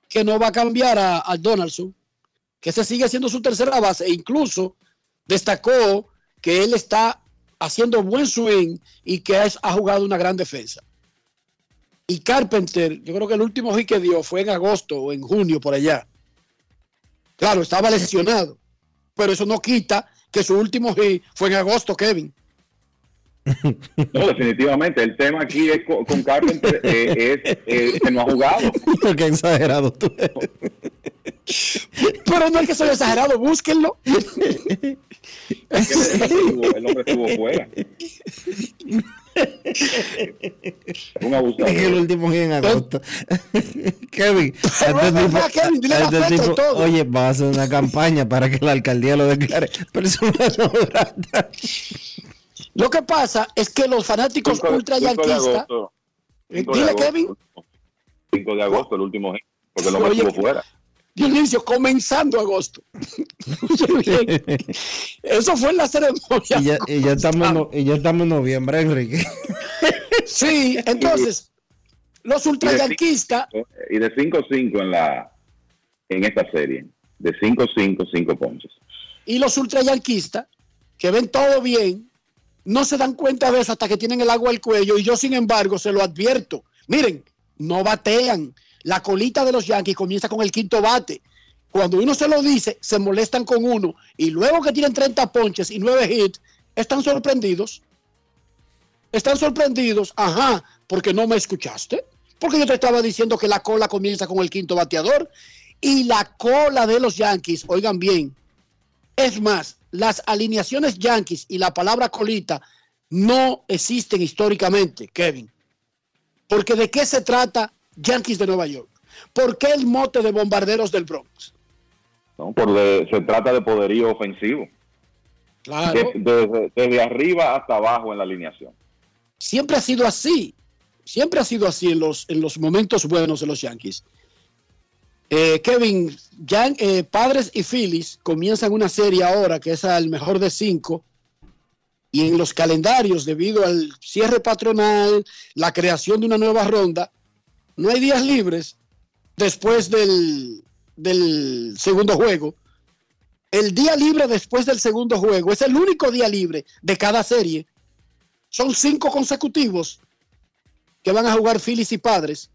que no va a cambiar a, Donaldson, que se sigue siendo su tercera base e incluso destacó que él está haciendo buen swing y que ha jugado una gran defensa. Y Carpenter, yo creo que el último hit que dio fue en agosto o en junio por allá. Claro, estaba lesionado, pero eso no quita que su último hit fue en agosto, Kevin. No, definitivamente. El tema aquí es con, con Carpenter eh, es eh, que no ha jugado. Qué exagerado tú eres. Pero no es que soy exagerado, búsquenlo. Es que el, estuvo- el hombre estuvo fuera. Un abusador. Es el último día en agosto. Kevin, este oye, va a hacer una campaña para que la alcaldía lo declare persona no grata. Lo que pasa es que los fanáticos Cinco ultra cinco yanquistas. Dile, agosto. Kevin. 5 de agosto, el último porque Oye, estuvo fuera. Dionisio, comenzando agosto. Eso fue en la ceremonia. Y ya, y ya estamos, en no- y ya estamos en noviembre, Enrique. Sí, entonces, los ultrayanquistas, Y de 5-5 en la en esta serie. De 5-5, 5 ponches. y los ultrayanquistas, que ven todo bien, no se dan cuenta de eso hasta que tienen el agua al cuello. Y yo, sin embargo, se lo advierto. Miren, no batean. La colita de los Yankees comienza con el quinto bate. Cuando uno se lo dice, se molestan con uno. Y luego que tienen 30 ponches y 9 hits, están sorprendidos. Están sorprendidos. Ajá, porque no me escuchaste. Porque yo te estaba diciendo que la cola comienza con el quinto bateador. Y la cola de los Yankees, oigan bien, es más, las alineaciones Yankees y la palabra colita no existen históricamente, Kevin. Porque ¿de qué se trata Yankees de Nueva York? ¿Por qué el mote de bombarderos del Bronx? ¿no? Por de- se trata de poderío ofensivo. Claro. De- desde, desde arriba hasta abajo en la alineación. Siempre ha sido así. Siempre ha sido así en los, en los momentos buenos de los Yankees. Eh, Kevin, Yan- eh, Padres y Phillies comienzan una serie ahora que es al mejor de cinco. Y en los calendarios, debido al cierre patronal, la creación de una nueva ronda, no hay días libres después del, del segundo juego. El día libre después del segundo juego es el único día libre de cada serie. Son cinco consecutivos que van a jugar Phillies y Padres.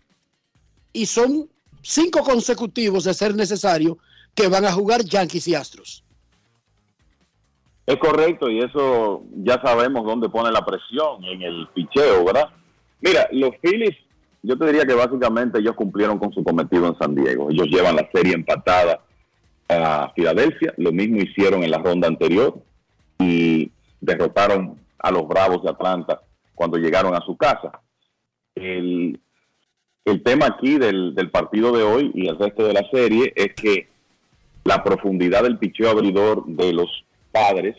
Y son cinco consecutivos, de ser necesario, que van a jugar Yankees y Astros. Es correcto y eso ya sabemos dónde pone la presión en el picheo, ¿verdad? Mira, los Phillies, yo te diría que básicamente ellos cumplieron con su cometido en San Diego. Ellos llevan la serie empatada a Filadelfia, lo mismo hicieron en la ronda anterior y derrotaron a los Bravos de Atlanta cuando llegaron a su casa. El, el tema aquí del, del partido de hoy y el resto de la serie es que la profundidad del picheo abridor de los padres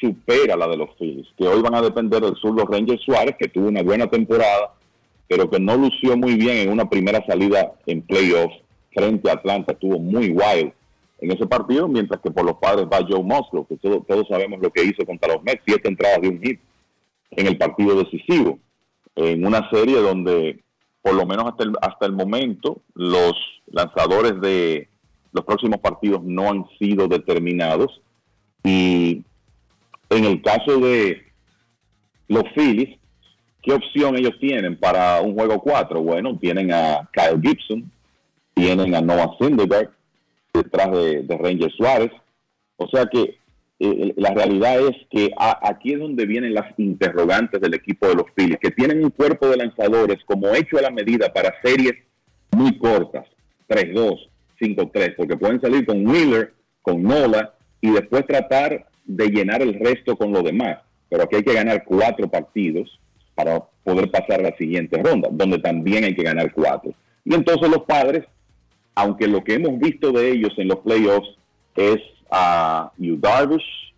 supera la de los Phillies, que hoy van a depender del zurdo Ranger Suárez, que tuvo una buena temporada, pero que no lució muy bien en una primera salida en playoffs frente a Atlanta, estuvo muy wild en ese partido, mientras que por los padres va Joe Musgrove, que todo- todos sabemos lo que hizo contra los Mets, siete entradas de un hit en el partido decisivo, en una serie donde por lo menos hasta el, hasta el momento los lanzadores de los próximos partidos no han sido determinados. Y en el caso de los Phillies, ¿qué opción ellos tienen para un juego 4? Bueno, tienen a Kyle Gibson, tienen a Noah Syndergaard detrás de, de Ranger Suárez. O sea que eh, la realidad es que a- aquí es donde vienen las interrogantes del equipo de los Phillies, que tienen un cuerpo de lanzadores como hecho a la medida para series muy cortas, 3-2, 5-3, porque pueden salir con Wheeler, con Nola y después tratar de llenar el resto con lo demás. Pero aquí hay que ganar cuatro partidos para poder pasar la siguiente ronda, donde también hay que ganar cuatro. Y entonces los padres, aunque lo que hemos visto de ellos en los playoffs es a Yu Darvish,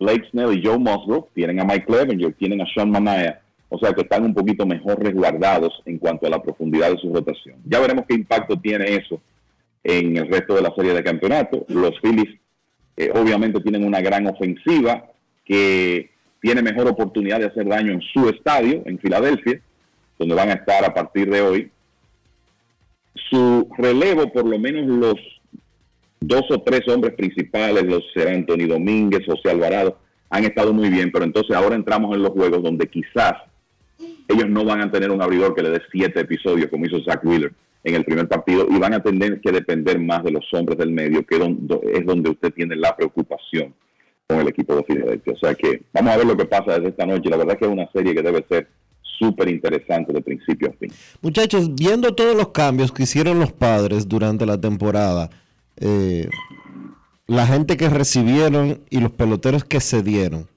Blake Snell y Joe Musgrove, tienen a Mike Clevenger, tienen a Sean Manaya, o sea que están un poquito mejor resguardados en cuanto a la profundidad de su rotación. Ya veremos qué impacto tiene eso en el resto de la serie de campeonato. Los Phillies eh, obviamente tienen una gran ofensiva que tiene mejor oportunidad de hacer daño en su estadio, en Filadelfia, donde van a estar a partir de hoy. Su relevo, por lo menos los dos o tres hombres principales, los ser Anthony Domínguez, José Alvarado, han estado muy bien, pero entonces ahora entramos en los juegos donde quizás ellos no van a tener un abridor que le dé siete episodios como hizo Zach Wheeler en el primer partido y van a tener que depender más de los hombres del medio, que es donde usted tiene la preocupación con el equipo de Filadelfia. O sea que vamos a ver lo que pasa desde esta noche. La verdad que es una serie que debe ser súper interesante de principio a fin. Muchachos, viendo todos los cambios que hicieron los padres durante la temporada, eh, la gente que recibieron y los peloteros que se dieron,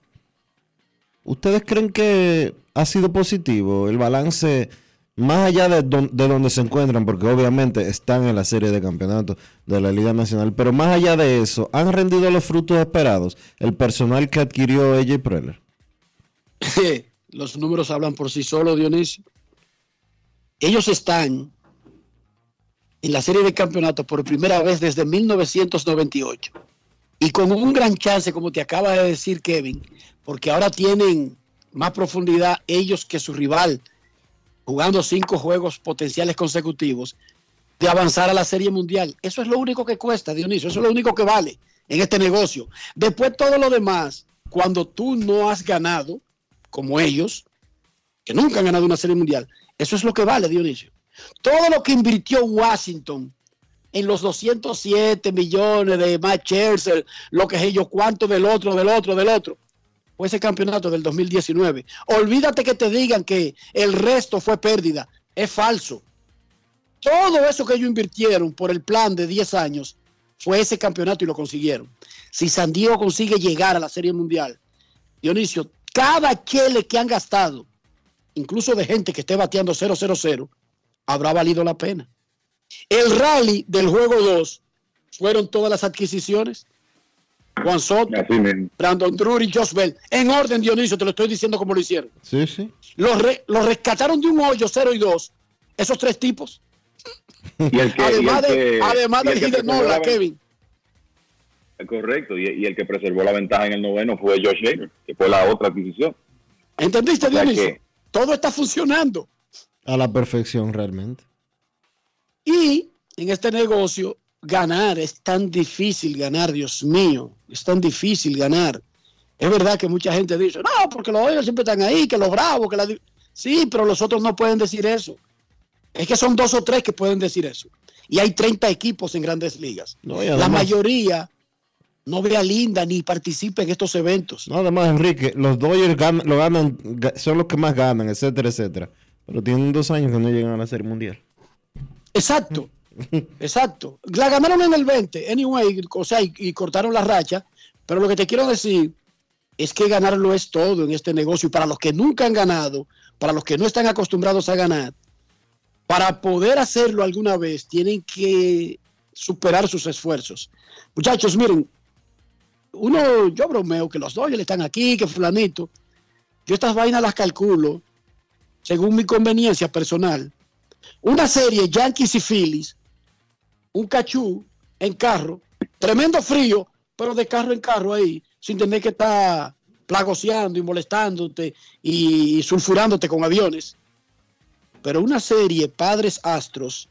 ¿ustedes creen que ha sido positivo el balance más allá de, don- de donde se encuentran? Porque obviamente están en la serie de campeonatos de la Liga Nacional, pero más allá de eso, ¿han rendido los frutos esperados el personal que adquirió AJ Preller? Los números hablan por sí solos, Dionisio. Ellos están en la serie de campeonatos por primera vez desde 1998. Y con un gran chance, como te acaba de decir Kevin, porque ahora tienen más profundidad ellos que su rival, jugando cinco juegos potenciales consecutivos, de avanzar a la serie mundial. Eso es lo único que cuesta, Dionisio, eso es lo único que vale en este negocio. Después todo lo demás, cuando tú no has ganado, como ellos, que nunca han ganado una serie mundial, eso es lo que vale, Dionisio. Todo lo que invirtió Washington en los 207 millones de Matt Scherzer, lo que es ellos, cuánto del otro, del otro, del otro, fue ese campeonato del 2019. Olvídate que te digan que el resto fue pérdida. Es falso. Todo eso que ellos invirtieron por el plan de 10 años fue ese campeonato y lo consiguieron. Si San Diego consigue llegar a la Serie Mundial, Dionisio, cada chele que han gastado, incluso de gente que esté bateando 0-0-0, habrá valido la pena. El rally del juego 2 fueron todas las adquisiciones. Juan Soto, Brandon Drury, Josh Bell. En orden, Dionisio, te lo estoy diciendo como lo hicieron. Sí, sí. Los, re- los rescataron de un hoyo 0 y 2, esos tres tipos. Y el que, además y el de, que- además y el del que Nola, la- Kevin. Correcto, y, y el que preservó la ventaja en el noveno fue Josh Hader, que fue la otra adquisición. ¿Entendiste, O sea Dionisio? que- Todo está funcionando. A la perfección realmente. Y en este negocio, ganar es tan difícil ganar, Dios mío, es tan difícil ganar. Es verdad que mucha gente dice, no, porque los Dodgers siempre están ahí, que los bravos, que la... di-". Sí, pero los otros no pueden decir eso. Es que son dos o tres que pueden decir eso. Y hay 30 equipos en grandes ligas. No, La mayoría no vea linda ni participe en estos eventos. No, además, Enrique, los Dodgers lo ganan, ga- son los que más ganan, etcétera, etcétera. Pero tienen dos años que no llegan a la Serie Mundial. Exacto, exacto. La ganaron en el 20, anyway, o sea, y, cortaron la racha. Pero lo que te quiero decir es que ganarlo es todo en este negocio. Y para los que nunca han ganado, para los que no están acostumbrados a ganar, para poder hacerlo alguna vez, tienen que superar sus esfuerzos. Muchachos, miren, uno, yo bromeo que los Dodgers están aquí, que fulanito. Yo estas vainas las calculo según mi conveniencia personal. Una serie Yankees y Phillies, un cachú en carro, tremendo frío, pero de carro en carro ahí, sin tener que estar plagoseando y molestándote y, sulfurándote con aviones. Pero una serie Padres Astros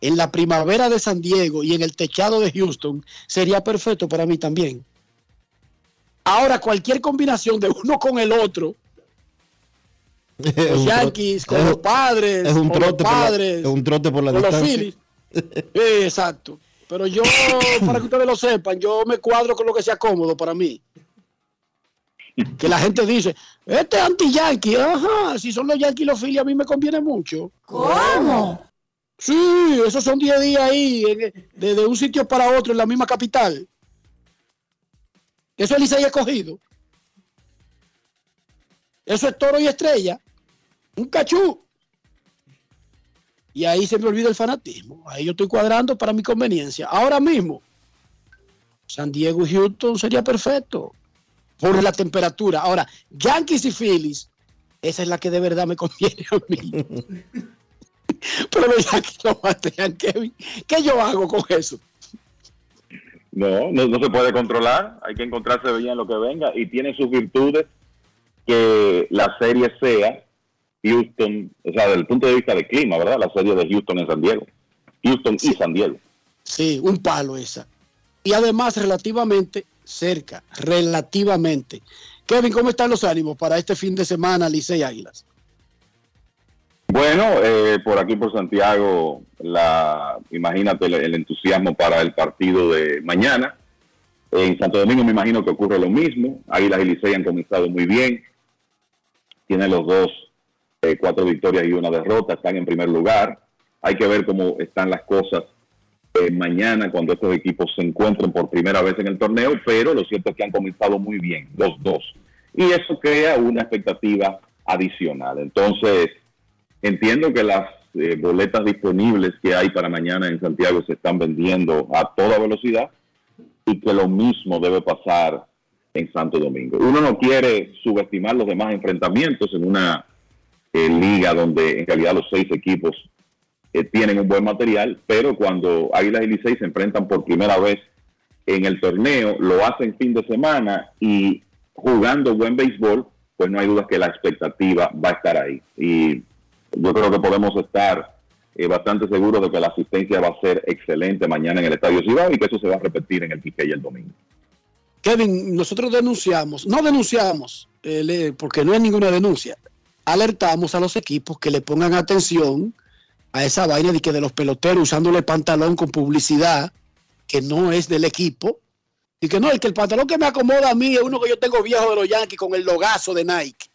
en la primavera de San Diego y en el techado de Houston sería perfecto para mí también. Ahora, cualquier combinación de uno con el otro, los Yankees con los padres, es un con los trote por la- padres, es un trote por la con los. Phillies. Exacto. Pero yo, para que ustedes lo sepan, yo me cuadro con lo que sea cómodo para mí. Que la gente dice, este es anti-yankee, ajá, si son los yankees los Phillies a mí me conviene mucho. ¿Cómo? Sí, esos son 10 días ahí, de, de un sitio para otro en la misma capital. Eso es Licey escogido. Eso es toro y estrella. Un cachú. Y ahí se me olvida el fanatismo. Ahí yo estoy cuadrando para mi conveniencia. Ahora mismo, San Diego y Houston sería perfecto. Por la temperatura. Ahora, Yankees y Phillies, esa es la que de verdad me conviene a mí. Pero los Yankees lo batean, Kevin. ¿Qué yo hago con eso? No, no, no se puede controlar, hay que encontrarse bien en lo que venga y tiene sus virtudes que la serie sea Houston, o sea, desde el punto de vista del clima, ¿verdad? La serie de Houston en San Diego. Houston y San Diego. Sí, un palo esa. Y además relativamente cerca, relativamente. Kevin, ¿cómo están los ánimos para este fin de semana, Licey Águilas? Bueno, eh, por aquí por Santiago, la, imagínate el, el entusiasmo para el partido de mañana. En Santo Domingo me imagino que ocurre lo mismo. Águilas y Licey han comenzado muy bien. Tienen los dos eh, cuatro victorias y una derrota. Están en primer lugar. Hay que ver cómo están las cosas eh, mañana cuando estos equipos se encuentren por primera vez en el torneo. Pero lo cierto es que han comenzado muy bien los dos. Y eso crea una expectativa adicional. Entonces, Entiendo que las eh, boletas disponibles que hay para mañana en Santiago se están vendiendo a toda velocidad y que lo mismo debe pasar en Santo Domingo. Uno no quiere subestimar los demás enfrentamientos en una eh, liga donde en realidad los seis equipos eh, tienen un buen material, pero cuando Águilas y Licey se enfrentan por primera vez en el torneo, lo hacen fin de semana y jugando buen béisbol, pues no hay duda que la expectativa va a estar ahí. Y yo creo que podemos estar eh, bastante seguros de que la asistencia va a ser excelente mañana en el Estadio Cibao y que eso se va a repetir en el Quiqueya el domingo. Kevin, nosotros denunciamos, no denunciamos, eh, porque no hay ninguna denuncia, alertamos a los equipos que le pongan atención a esa vaina de que de los peloteros usándole pantalón con publicidad que no es del equipo y que no, el que el pantalón que me acomoda a mí es uno que yo tengo viejo de los Yankees con el logazo de Nike.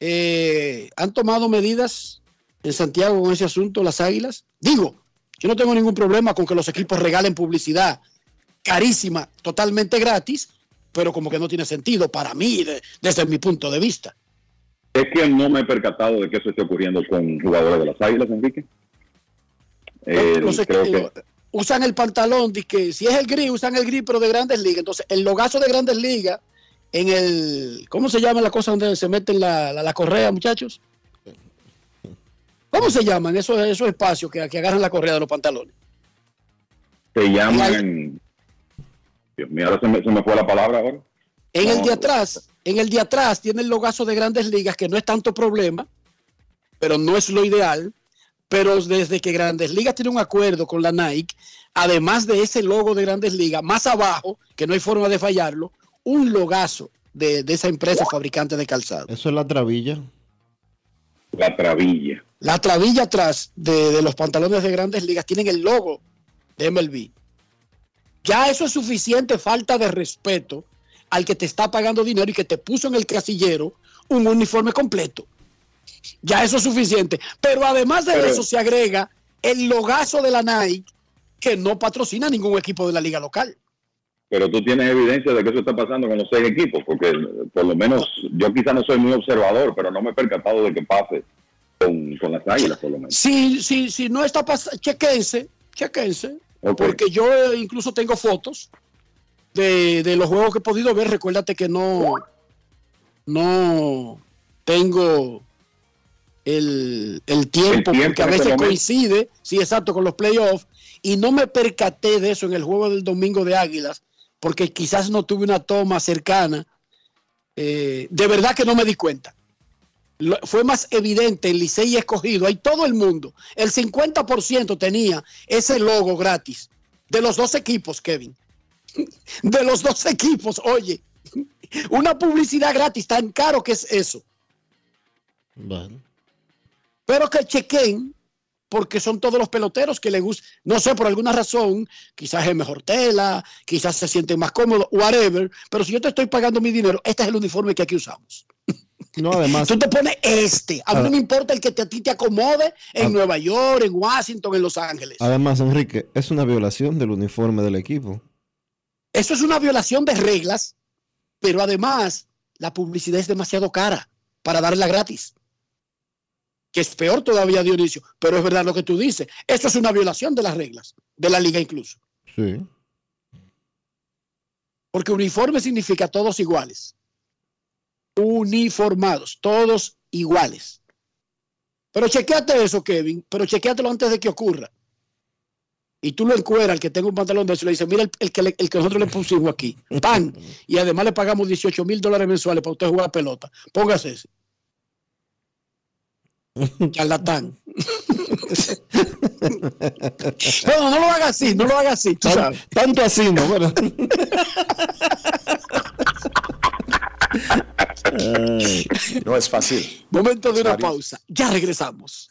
Eh, ¿Han tomado medidas en Santiago con ese asunto las Águilas? Digo, yo no tengo ningún problema con que los equipos regalen publicidad carísima, totalmente gratis, pero como que no tiene sentido para mí, de- desde mi punto de vista. Es que no me he percatado de que eso esté ocurriendo con jugadores de las Águilas, Enrique. Eh, creo equipos que usan el pantalón, que si es el gris, usan el gris, pero de grandes ligas. Entonces, el logazo de grandes ligas en el, ¿cómo se llama la cosa donde se meten la, la, la correa, muchachos? ¿Cómo se llaman esos, esos espacios que, que agarran la correa de los pantalones? se llaman... Dios mío, ahora se me, se me fue la palabra ahora. En el de atrás, en el de atrás tiene el logazo de grandes ligas, que no es tanto problema, pero no es lo ideal. Pero desde que Grandes Ligas tiene un acuerdo con la Nike, además de ese logo de Grandes Ligas, más abajo, que no hay forma de fallarlo, un logazo de, de esa empresa fabricante de calzado. Eso es la trabilla. La trabilla. La trabilla atrás de, de los pantalones de Grandes Ligas tienen el logo de MLB. Ya eso es suficiente falta de respeto al que te está pagando dinero y que te puso en el casillero un uniforme completo. Ya eso es suficiente. Pero además de Pero- eso se agrega el logazo de la Nike que no patrocina ningún equipo de la liga local. Pero tú tienes evidencia de que eso está pasando con los seis equipos, porque por lo menos yo quizá no soy muy observador, pero no me he percatado de que pase con, con las águilas, por lo menos. Si, si, si no está pasando, chequense, chequense, porque yo eh, incluso tengo fotos de, de los juegos que he podido ver. Recuérdate que no, no tengo el, el tiempo, El tiempo porque a este veces coincide, sí, exacto, con los playoffs, y no me percaté de eso en el juego del domingo de Águilas, porque quizás no tuve una toma cercana. Eh, de verdad que no me di cuenta. Lo- fue más evidente el Licey escogido, ahí todo el mundo, el 50% tenía ese logo gratis de los dos equipos, Kevin. De los dos equipos, oye, una publicidad gratis, tan caro que es eso. Bueno. Pero que chequen, porque son todos los peloteros que les gusta, no sé, por alguna razón, quizás es mejor tela, quizás se sienten más cómodos, whatever, pero si yo te estoy pagando mi dinero, este es el uniforme que aquí usamos. No, además. Tú te pones este, a mí no me importa el que te- a ti te acomode en. Nueva York, en Washington, en Los Ángeles. Además, Enrique, es una violación del uniforme del equipo. Eso es una violación de reglas, pero además la publicidad es demasiado cara para darla gratis. Que es peor todavía, Dionisio, pero es verdad lo que tú dices. Eso es una violación de las reglas, de la liga incluso. Sí. Porque uniforme significa todos iguales. Uniformados, todos iguales. Pero chequeate eso, Kevin, pero chequeatelo antes de que ocurra. Y tú lo encueras al que tenga un pantalón de eso y le dices, mira el, el que, le- el que nosotros le pusimos aquí, pan, y además le pagamos 18 mil dólares mensuales para usted jugar pelota. Póngase ese. Charlatán. Bueno, no lo haga así, no lo haga así, tú Tan- sabes. tanto así, ¿no? Bueno. No es fácil. Momento de una pausa. Ya regresamos.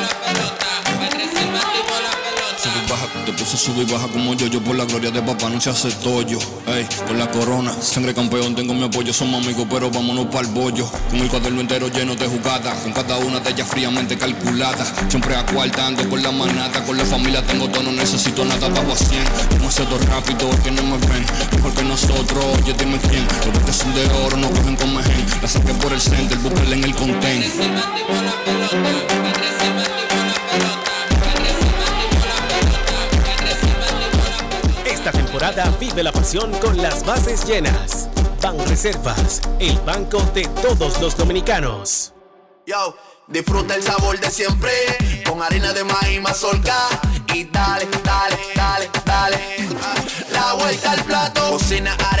Puse sube y baja como yo, yo por la gloria de papá no se hace tollo. Ey, por la corona, sangre campeón, tengo mi apoyo, somos amigos, pero vámonos para el bollo. Con el cuaderno entero lleno de jugadas, con cada una de ellas fríamente calculada. Siempre acuartando con la manata, con la familia tengo todo, no necesito nada, bajo a 100. Demasiado rápido, que no me ven, mejor que nosotros, oye, dime quién. Los que son de oro no cogen con mejen, la saqué por el center, búsquela en el content. Esta temporada vive la pasión con las bases llenas. Ban Reservas, el banco de todos los dominicanos. Yo, disfruta el sabor de siempre con harina de maíz mazorca y dale, dale, dale, dale. La vuelta al plato, cocina arepa,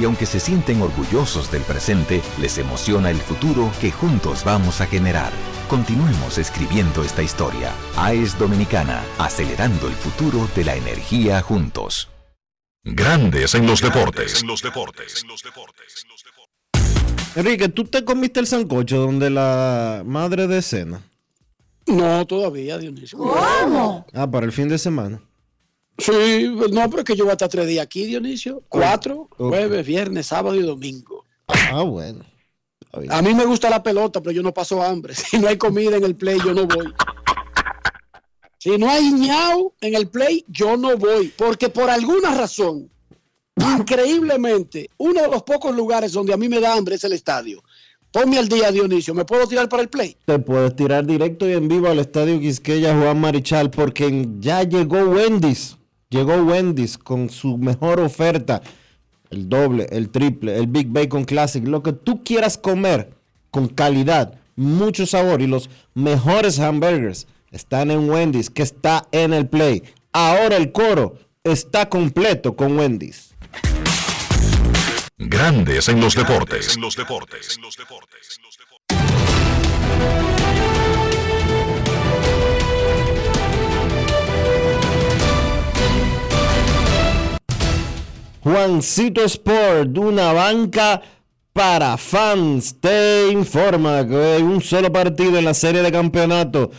Y aunque se sienten orgullosos del presente, les emociona el futuro que juntos vamos a generar. Continuemos escribiendo esta historia. AES Dominicana, acelerando el futuro de la energía juntos. Grandes en los deportes. Enrique, ¿tú te comiste el sancocho donde la madre de cena? No, todavía, Dionisio. ¿Cómo? Ah, para el fin de semana. Sí, no, pero es que yo voy a estar tres días aquí, Dionisio. Cuatro, jueves, viernes, sábado y domingo. Ah, bueno. A mí me gusta la pelota, pero yo no paso hambre. Si no hay comida en el play, yo no voy. Si no hay ñao en el play, yo no voy. Porque por alguna razón, increíblemente, uno de los pocos lugares donde a mí me da hambre es el estadio. Ponme al día, Dionisio. ¿Me puedo tirar para el play? Te puedes tirar directo y en vivo al Estadio Quisqueya Juan Marichal porque ya llegó Wendy's. Llegó Wendy's con su mejor oferta. El doble, el triple, el Big Bacon Classic. Lo que tú quieras comer con calidad, mucho sabor y los mejores hamburgers están en Wendy's que está en el play. Ahora el coro está completo con Wendy's. Grandes en los deportes. Juancito Sport, una banca para fans, te informa que hay un solo partido en la serie de campeonato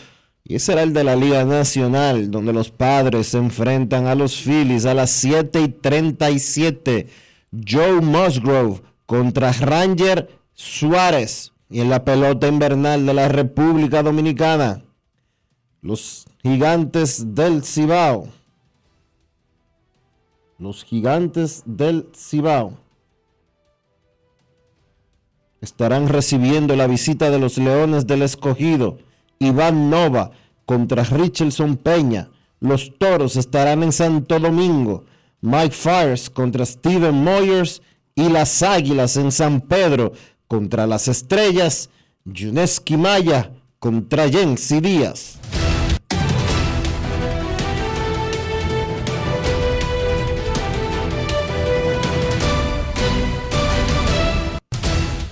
y ese será el de la Liga Nacional, donde los padres se enfrentan a los Phillies a las 7 y 37. Joe Musgrove contra Ranger Suárez y en la pelota invernal de la República Dominicana. Los gigantes del Cibao los gigantes del Cibao estarán recibiendo la visita de los Leones del Escogido, Iván Nova contra Richardson Peña. Los Toros estarán en Santo Domingo, Mike Fires contra Steven Moyers y las Águilas en San Pedro contra las Estrellas, Yuneski Maya contra Jensi Díaz.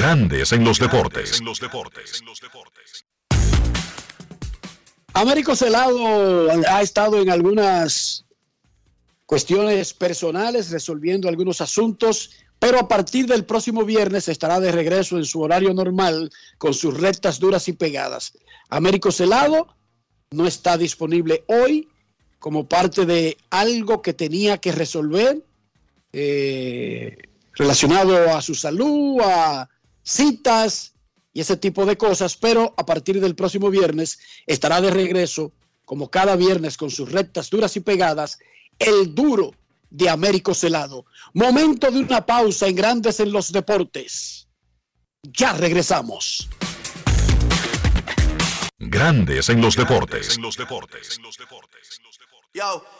Grandes en los deportes. Américo Celado ha estado en algunas cuestiones personales, resolviendo algunos asuntos, pero a partir del próximo viernes estará de regreso en su horario normal con sus rectas duras y pegadas. Américo Celado no está disponible hoy como parte de algo que tenía que resolver eh, relacionado a su salud, a citas y ese tipo de cosas, pero a partir del próximo viernes estará de regreso, como cada viernes, con sus rectas duras y pegadas, el duro de Américo Celado. Momento de una pausa en Grandes en los Deportes. Ya regresamos. Grandes en los deportes. Yo,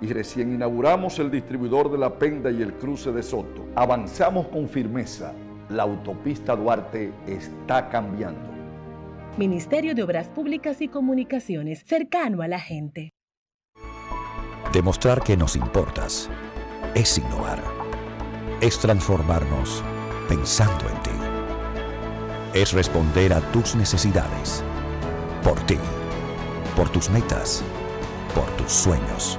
y recién inauguramos el distribuidor de la Penda y el cruce de Soto. Avanzamos con firmeza. La autopista Duarte está cambiando. Ministerio de Obras Públicas y Comunicaciones, cercano a la gente. Demostrar que nos importas es innovar. Es transformarnos pensando en ti. Es responder a tus necesidades. Por ti. Por tus metas. Por tus sueños.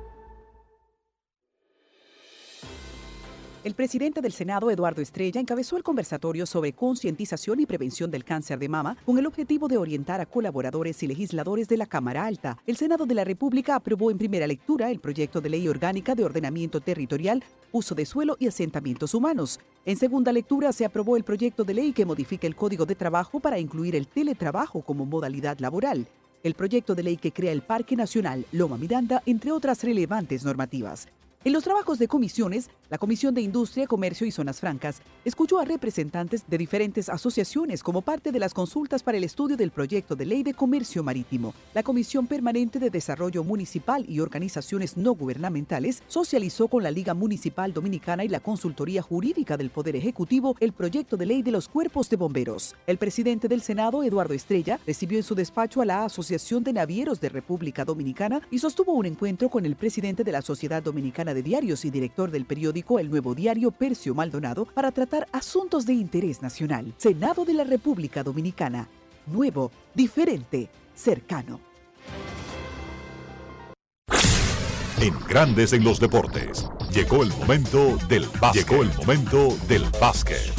El presidente del Senado, Eduardo Estrella, encabezó el conversatorio sobre concientización y prevención del cáncer de mama con el objetivo de orientar a colaboradores y legisladores de la Cámara Alta. El Senado de la República aprobó en primera lectura el proyecto de ley orgánica de ordenamiento territorial, uso de suelo y asentamientos humanos. En segunda lectura se aprobó el proyecto de ley que modifica el Código de Trabajo para incluir el teletrabajo como modalidad laboral. El proyecto de ley que crea el Parque Nacional Loma Miranda, entre otras relevantes normativas. En los trabajos de comisiones, la Comisión de Industria, Comercio y Zonas Francas escuchó a representantes de diferentes asociaciones como parte de las consultas para el estudio del proyecto de ley de comercio marítimo. La Comisión Permanente de Desarrollo Municipal y Organizaciones No Gubernamentales socializó con la Liga Municipal Dominicana y la Consultoría Jurídica del Poder Ejecutivo el proyecto de ley de los cuerpos de bomberos. El presidente del Senado, Eduardo Estrella, recibió en su despacho a la Asociación de Navieros de República Dominicana y sostuvo un encuentro con el presidente de la Sociedad Dominicana de Diarios y director del periódico El Nuevo Diario Percio Maldonado para tratar asuntos de interés nacional. Senado de la República Dominicana. Nuevo, diferente, cercano. En Grandes en los Deportes. Llegó el momento del básquet. Llegó el momento del básquet.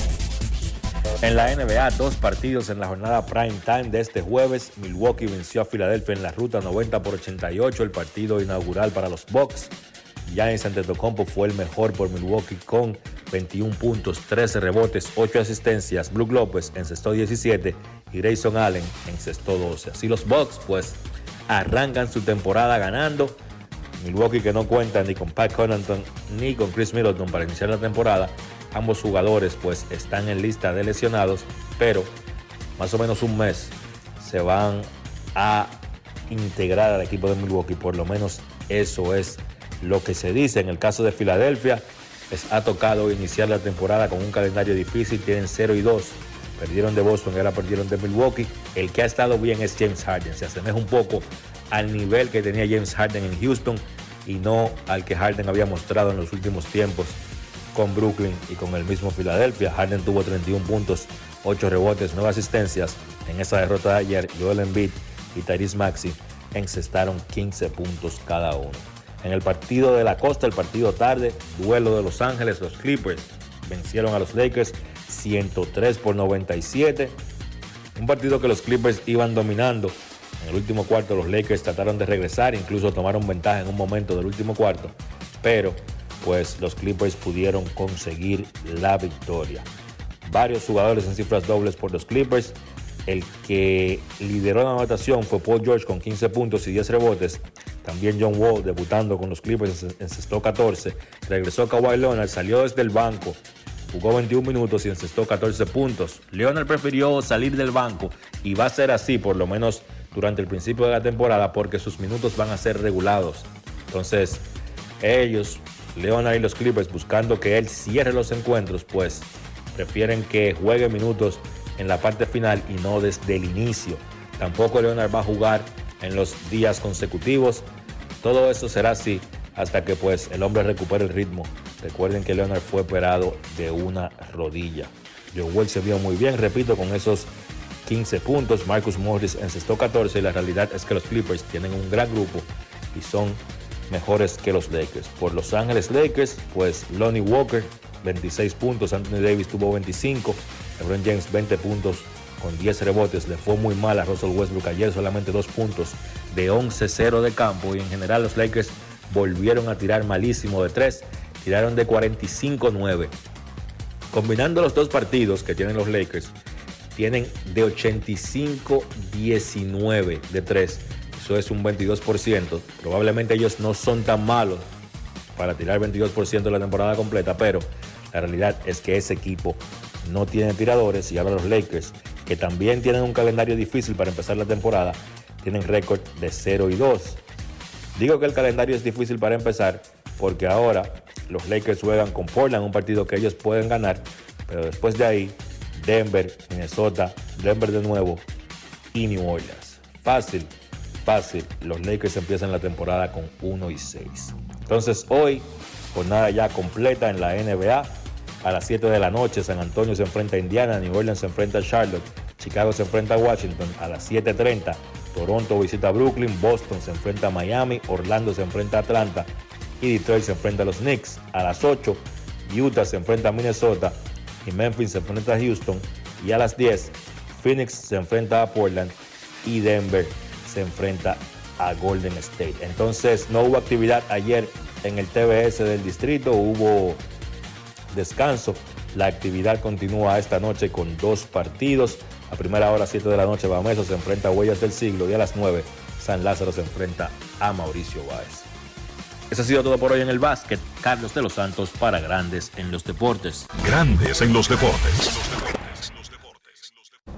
En la NBA, dos partidos en la jornada prime time de este jueves. Milwaukee venció a Filadelfia en la ruta 90 por 88, el partido inaugural para los Bucks. Giannis Antetokounmpo fue el mejor por Milwaukee con 21 puntos, 13 rebotes, 8 asistencias. Blue López encestó 17 y Grayson Allen encestó 12. Así los Bucks pues arrancan su temporada ganando. Milwaukee que no cuenta ni con Pat Connaughton ni con Chris Middleton para iniciar la temporada. Ambos jugadores pues están en lista de lesionados, pero más o menos un mes se van a integrar al equipo de Milwaukee. Por lo menos eso es lo que se dice en el caso de Filadelfia. Les ha tocado iniciar la temporada con un calendario difícil, tienen 0 y 2. Perdieron de Boston ahora perdieron de Milwaukee. El que ha estado bien es James Harden. Se asemeja un poco al nivel que tenía James Harden en Houston y no al que Harden había mostrado en los últimos tiempos con Brooklyn y con el mismo Filadelfia. Harden tuvo 31 puntos, 8 rebotes, 9 asistencias. En esa derrota de ayer, Joel Embiid y Tyrese Maxi encestaron 15 puntos cada uno. En el partido de la costa, el partido tarde, duelo de Los Ángeles, los Clippers vencieron a los Lakers 103 por 97. Un partido que los Clippers iban dominando. En el último cuarto los Lakers trataron de regresar, incluso tomaron ventaja en un momento del último cuarto, pero pues los Clippers pudieron conseguir la victoria. Varios jugadores en cifras dobles por los Clippers. El que lideró la anotación fue Paul George con 15 puntos y 10 rebotes. También John Wall debutando con los Clippers encestó 14. Regresó Kawhi Leonard, salió desde el banco, jugó 21 minutos y encestó 14 puntos. Leonard prefirió salir del banco y va a ser así por lo menos durante el principio de la temporada porque sus minutos van a ser regulados. Entonces, ellos, Leonard y los Clippers, buscando que él cierre los encuentros, pues prefieren que juegue minutos en la parte final y no desde el inicio. Tampoco Leonard va a jugar en los días consecutivos. Todo eso será así hasta que pues el hombre recupere el ritmo. Recuerden que Leonard fue operado de una rodilla. Joe Wall se vio muy bien, repito, con esos 15 puntos. Marcus Morris encestó 14 y la realidad es que los Clippers tienen un gran grupo y son mejores que los Lakers. Por Los Ángeles Lakers, pues Lonnie Walker 26 puntos, Anthony Davis tuvo 25, LeBron James 20 puntos con 10 rebotes. Le fue muy mal a Russell Westbrook ayer, solamente 2 puntos de 11-0 de campo. Y en general los Lakers volvieron a tirar malísimo de 3, tiraron de 45-9. Combinando los dos partidos que tienen los Lakers, tienen de 85-19 de 3. Eso es un 22%. Probablemente ellos no son tan malos para tirar 22% de la temporada completa, pero la realidad es que ese equipo no tiene tiradores y ahora los Lakers, también tienen un calendario difícil para empezar la temporada, tienen récord de 0 y 2. Digo que el calendario es difícil para empezar porque ahora los Lakers juegan con Portland, un partido que ellos pueden ganar, pero después de ahí, Denver, Minnesota, Denver de nuevo y New Orleans. Fácil, fácil. Los Lakers empiezan la temporada con 1 y 6. Entonces hoy, jornada ya completa en la NBA. A las 7 de la noche, San Antonio se enfrenta a Indiana, New Orleans se enfrenta a Charlotte, Chicago se enfrenta a Washington. A las 7.30, Toronto visita a Brooklyn, Boston se enfrenta a Miami, Orlando se enfrenta a Atlanta y Detroit se enfrenta a los Knicks. A las 8, Utah se enfrenta a Minnesota y Memphis se enfrenta a Houston. Y a las 10, Phoenix se enfrenta a Portland y Denver se enfrenta a Golden State. Entonces no hubo actividad ayer en el TBS del distrito, hubo descanso. La actividad continúa esta noche con dos partidos. A primera hora, 7 de la noche, Bameso se enfrenta a Huellas del Siglo y a las 9, San Lázaro se enfrenta a Mauricio Báez. Eso ha sido todo por hoy en el básquet. Carlos de los Santos para Grandes en los Deportes. Grandes en los Deportes.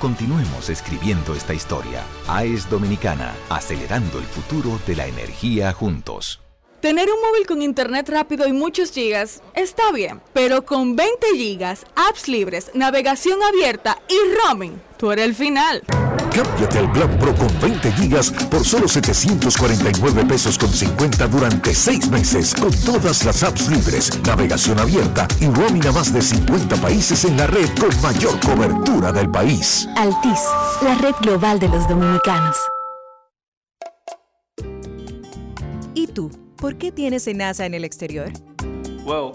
Continuemos escribiendo esta historia. AES Dominicana, acelerando el futuro de la energía juntos. Tener un móvil con internet rápido y muchos gigas está bien, pero con 20 gigas, apps libres, navegación abierta y roaming, tú eres el final. Cámbiate al plan Pro con 20 gigas por solo 749 pesos con 50 durante 6 meses con todas las apps libres, navegación abierta y roaming a más de 50 países en la red con mayor cobertura del país. Altis, la red global de los dominicanos. ¿Y tú? ¿Por qué tienes NASA en el exterior? Well,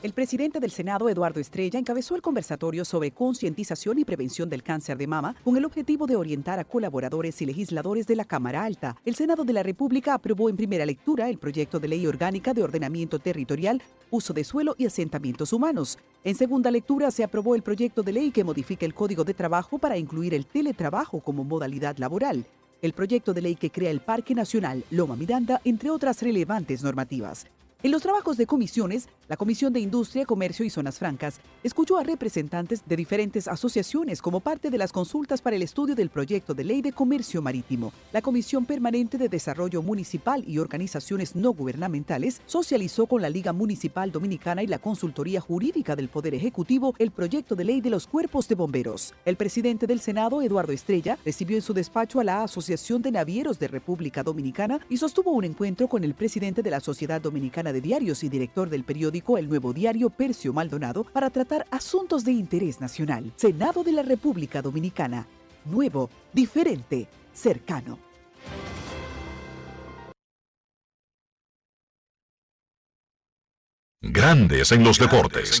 El presidente del Senado, Eduardo Estrella, encabezó el conversatorio sobre concientización y prevención del cáncer de mama con el objetivo de orientar a colaboradores y legisladores de la Cámara Alta. El Senado de la República aprobó en primera lectura el proyecto de ley orgánica de ordenamiento territorial, uso de suelo y asentamientos humanos. En segunda lectura se aprobó el proyecto de ley que modifica el Código de Trabajo para incluir el teletrabajo como modalidad laboral. El proyecto de ley que crea el Parque Nacional Loma Miranda, entre otras relevantes normativas. En los trabajos de comisiones, la Comisión de Industria, Comercio y Zonas Francas escuchó a representantes de diferentes asociaciones como parte de las consultas para el estudio del proyecto de ley de comercio marítimo. La Comisión Permanente de Desarrollo Municipal y Organizaciones No Gubernamentales socializó con la Liga Municipal Dominicana y la Consultoría Jurídica del Poder Ejecutivo el proyecto de ley de los cuerpos de bomberos. El presidente del Senado, Eduardo Estrella, recibió en su despacho a la Asociación de Navieros de República Dominicana y sostuvo un encuentro con el presidente de la Sociedad Dominicana de Diarios y director del periódico El Nuevo Diario, Percio Maldonado, para tratar asuntos de interés nacional. Senado de la República Dominicana. Nuevo, diferente, cercano. Grandes en los deportes.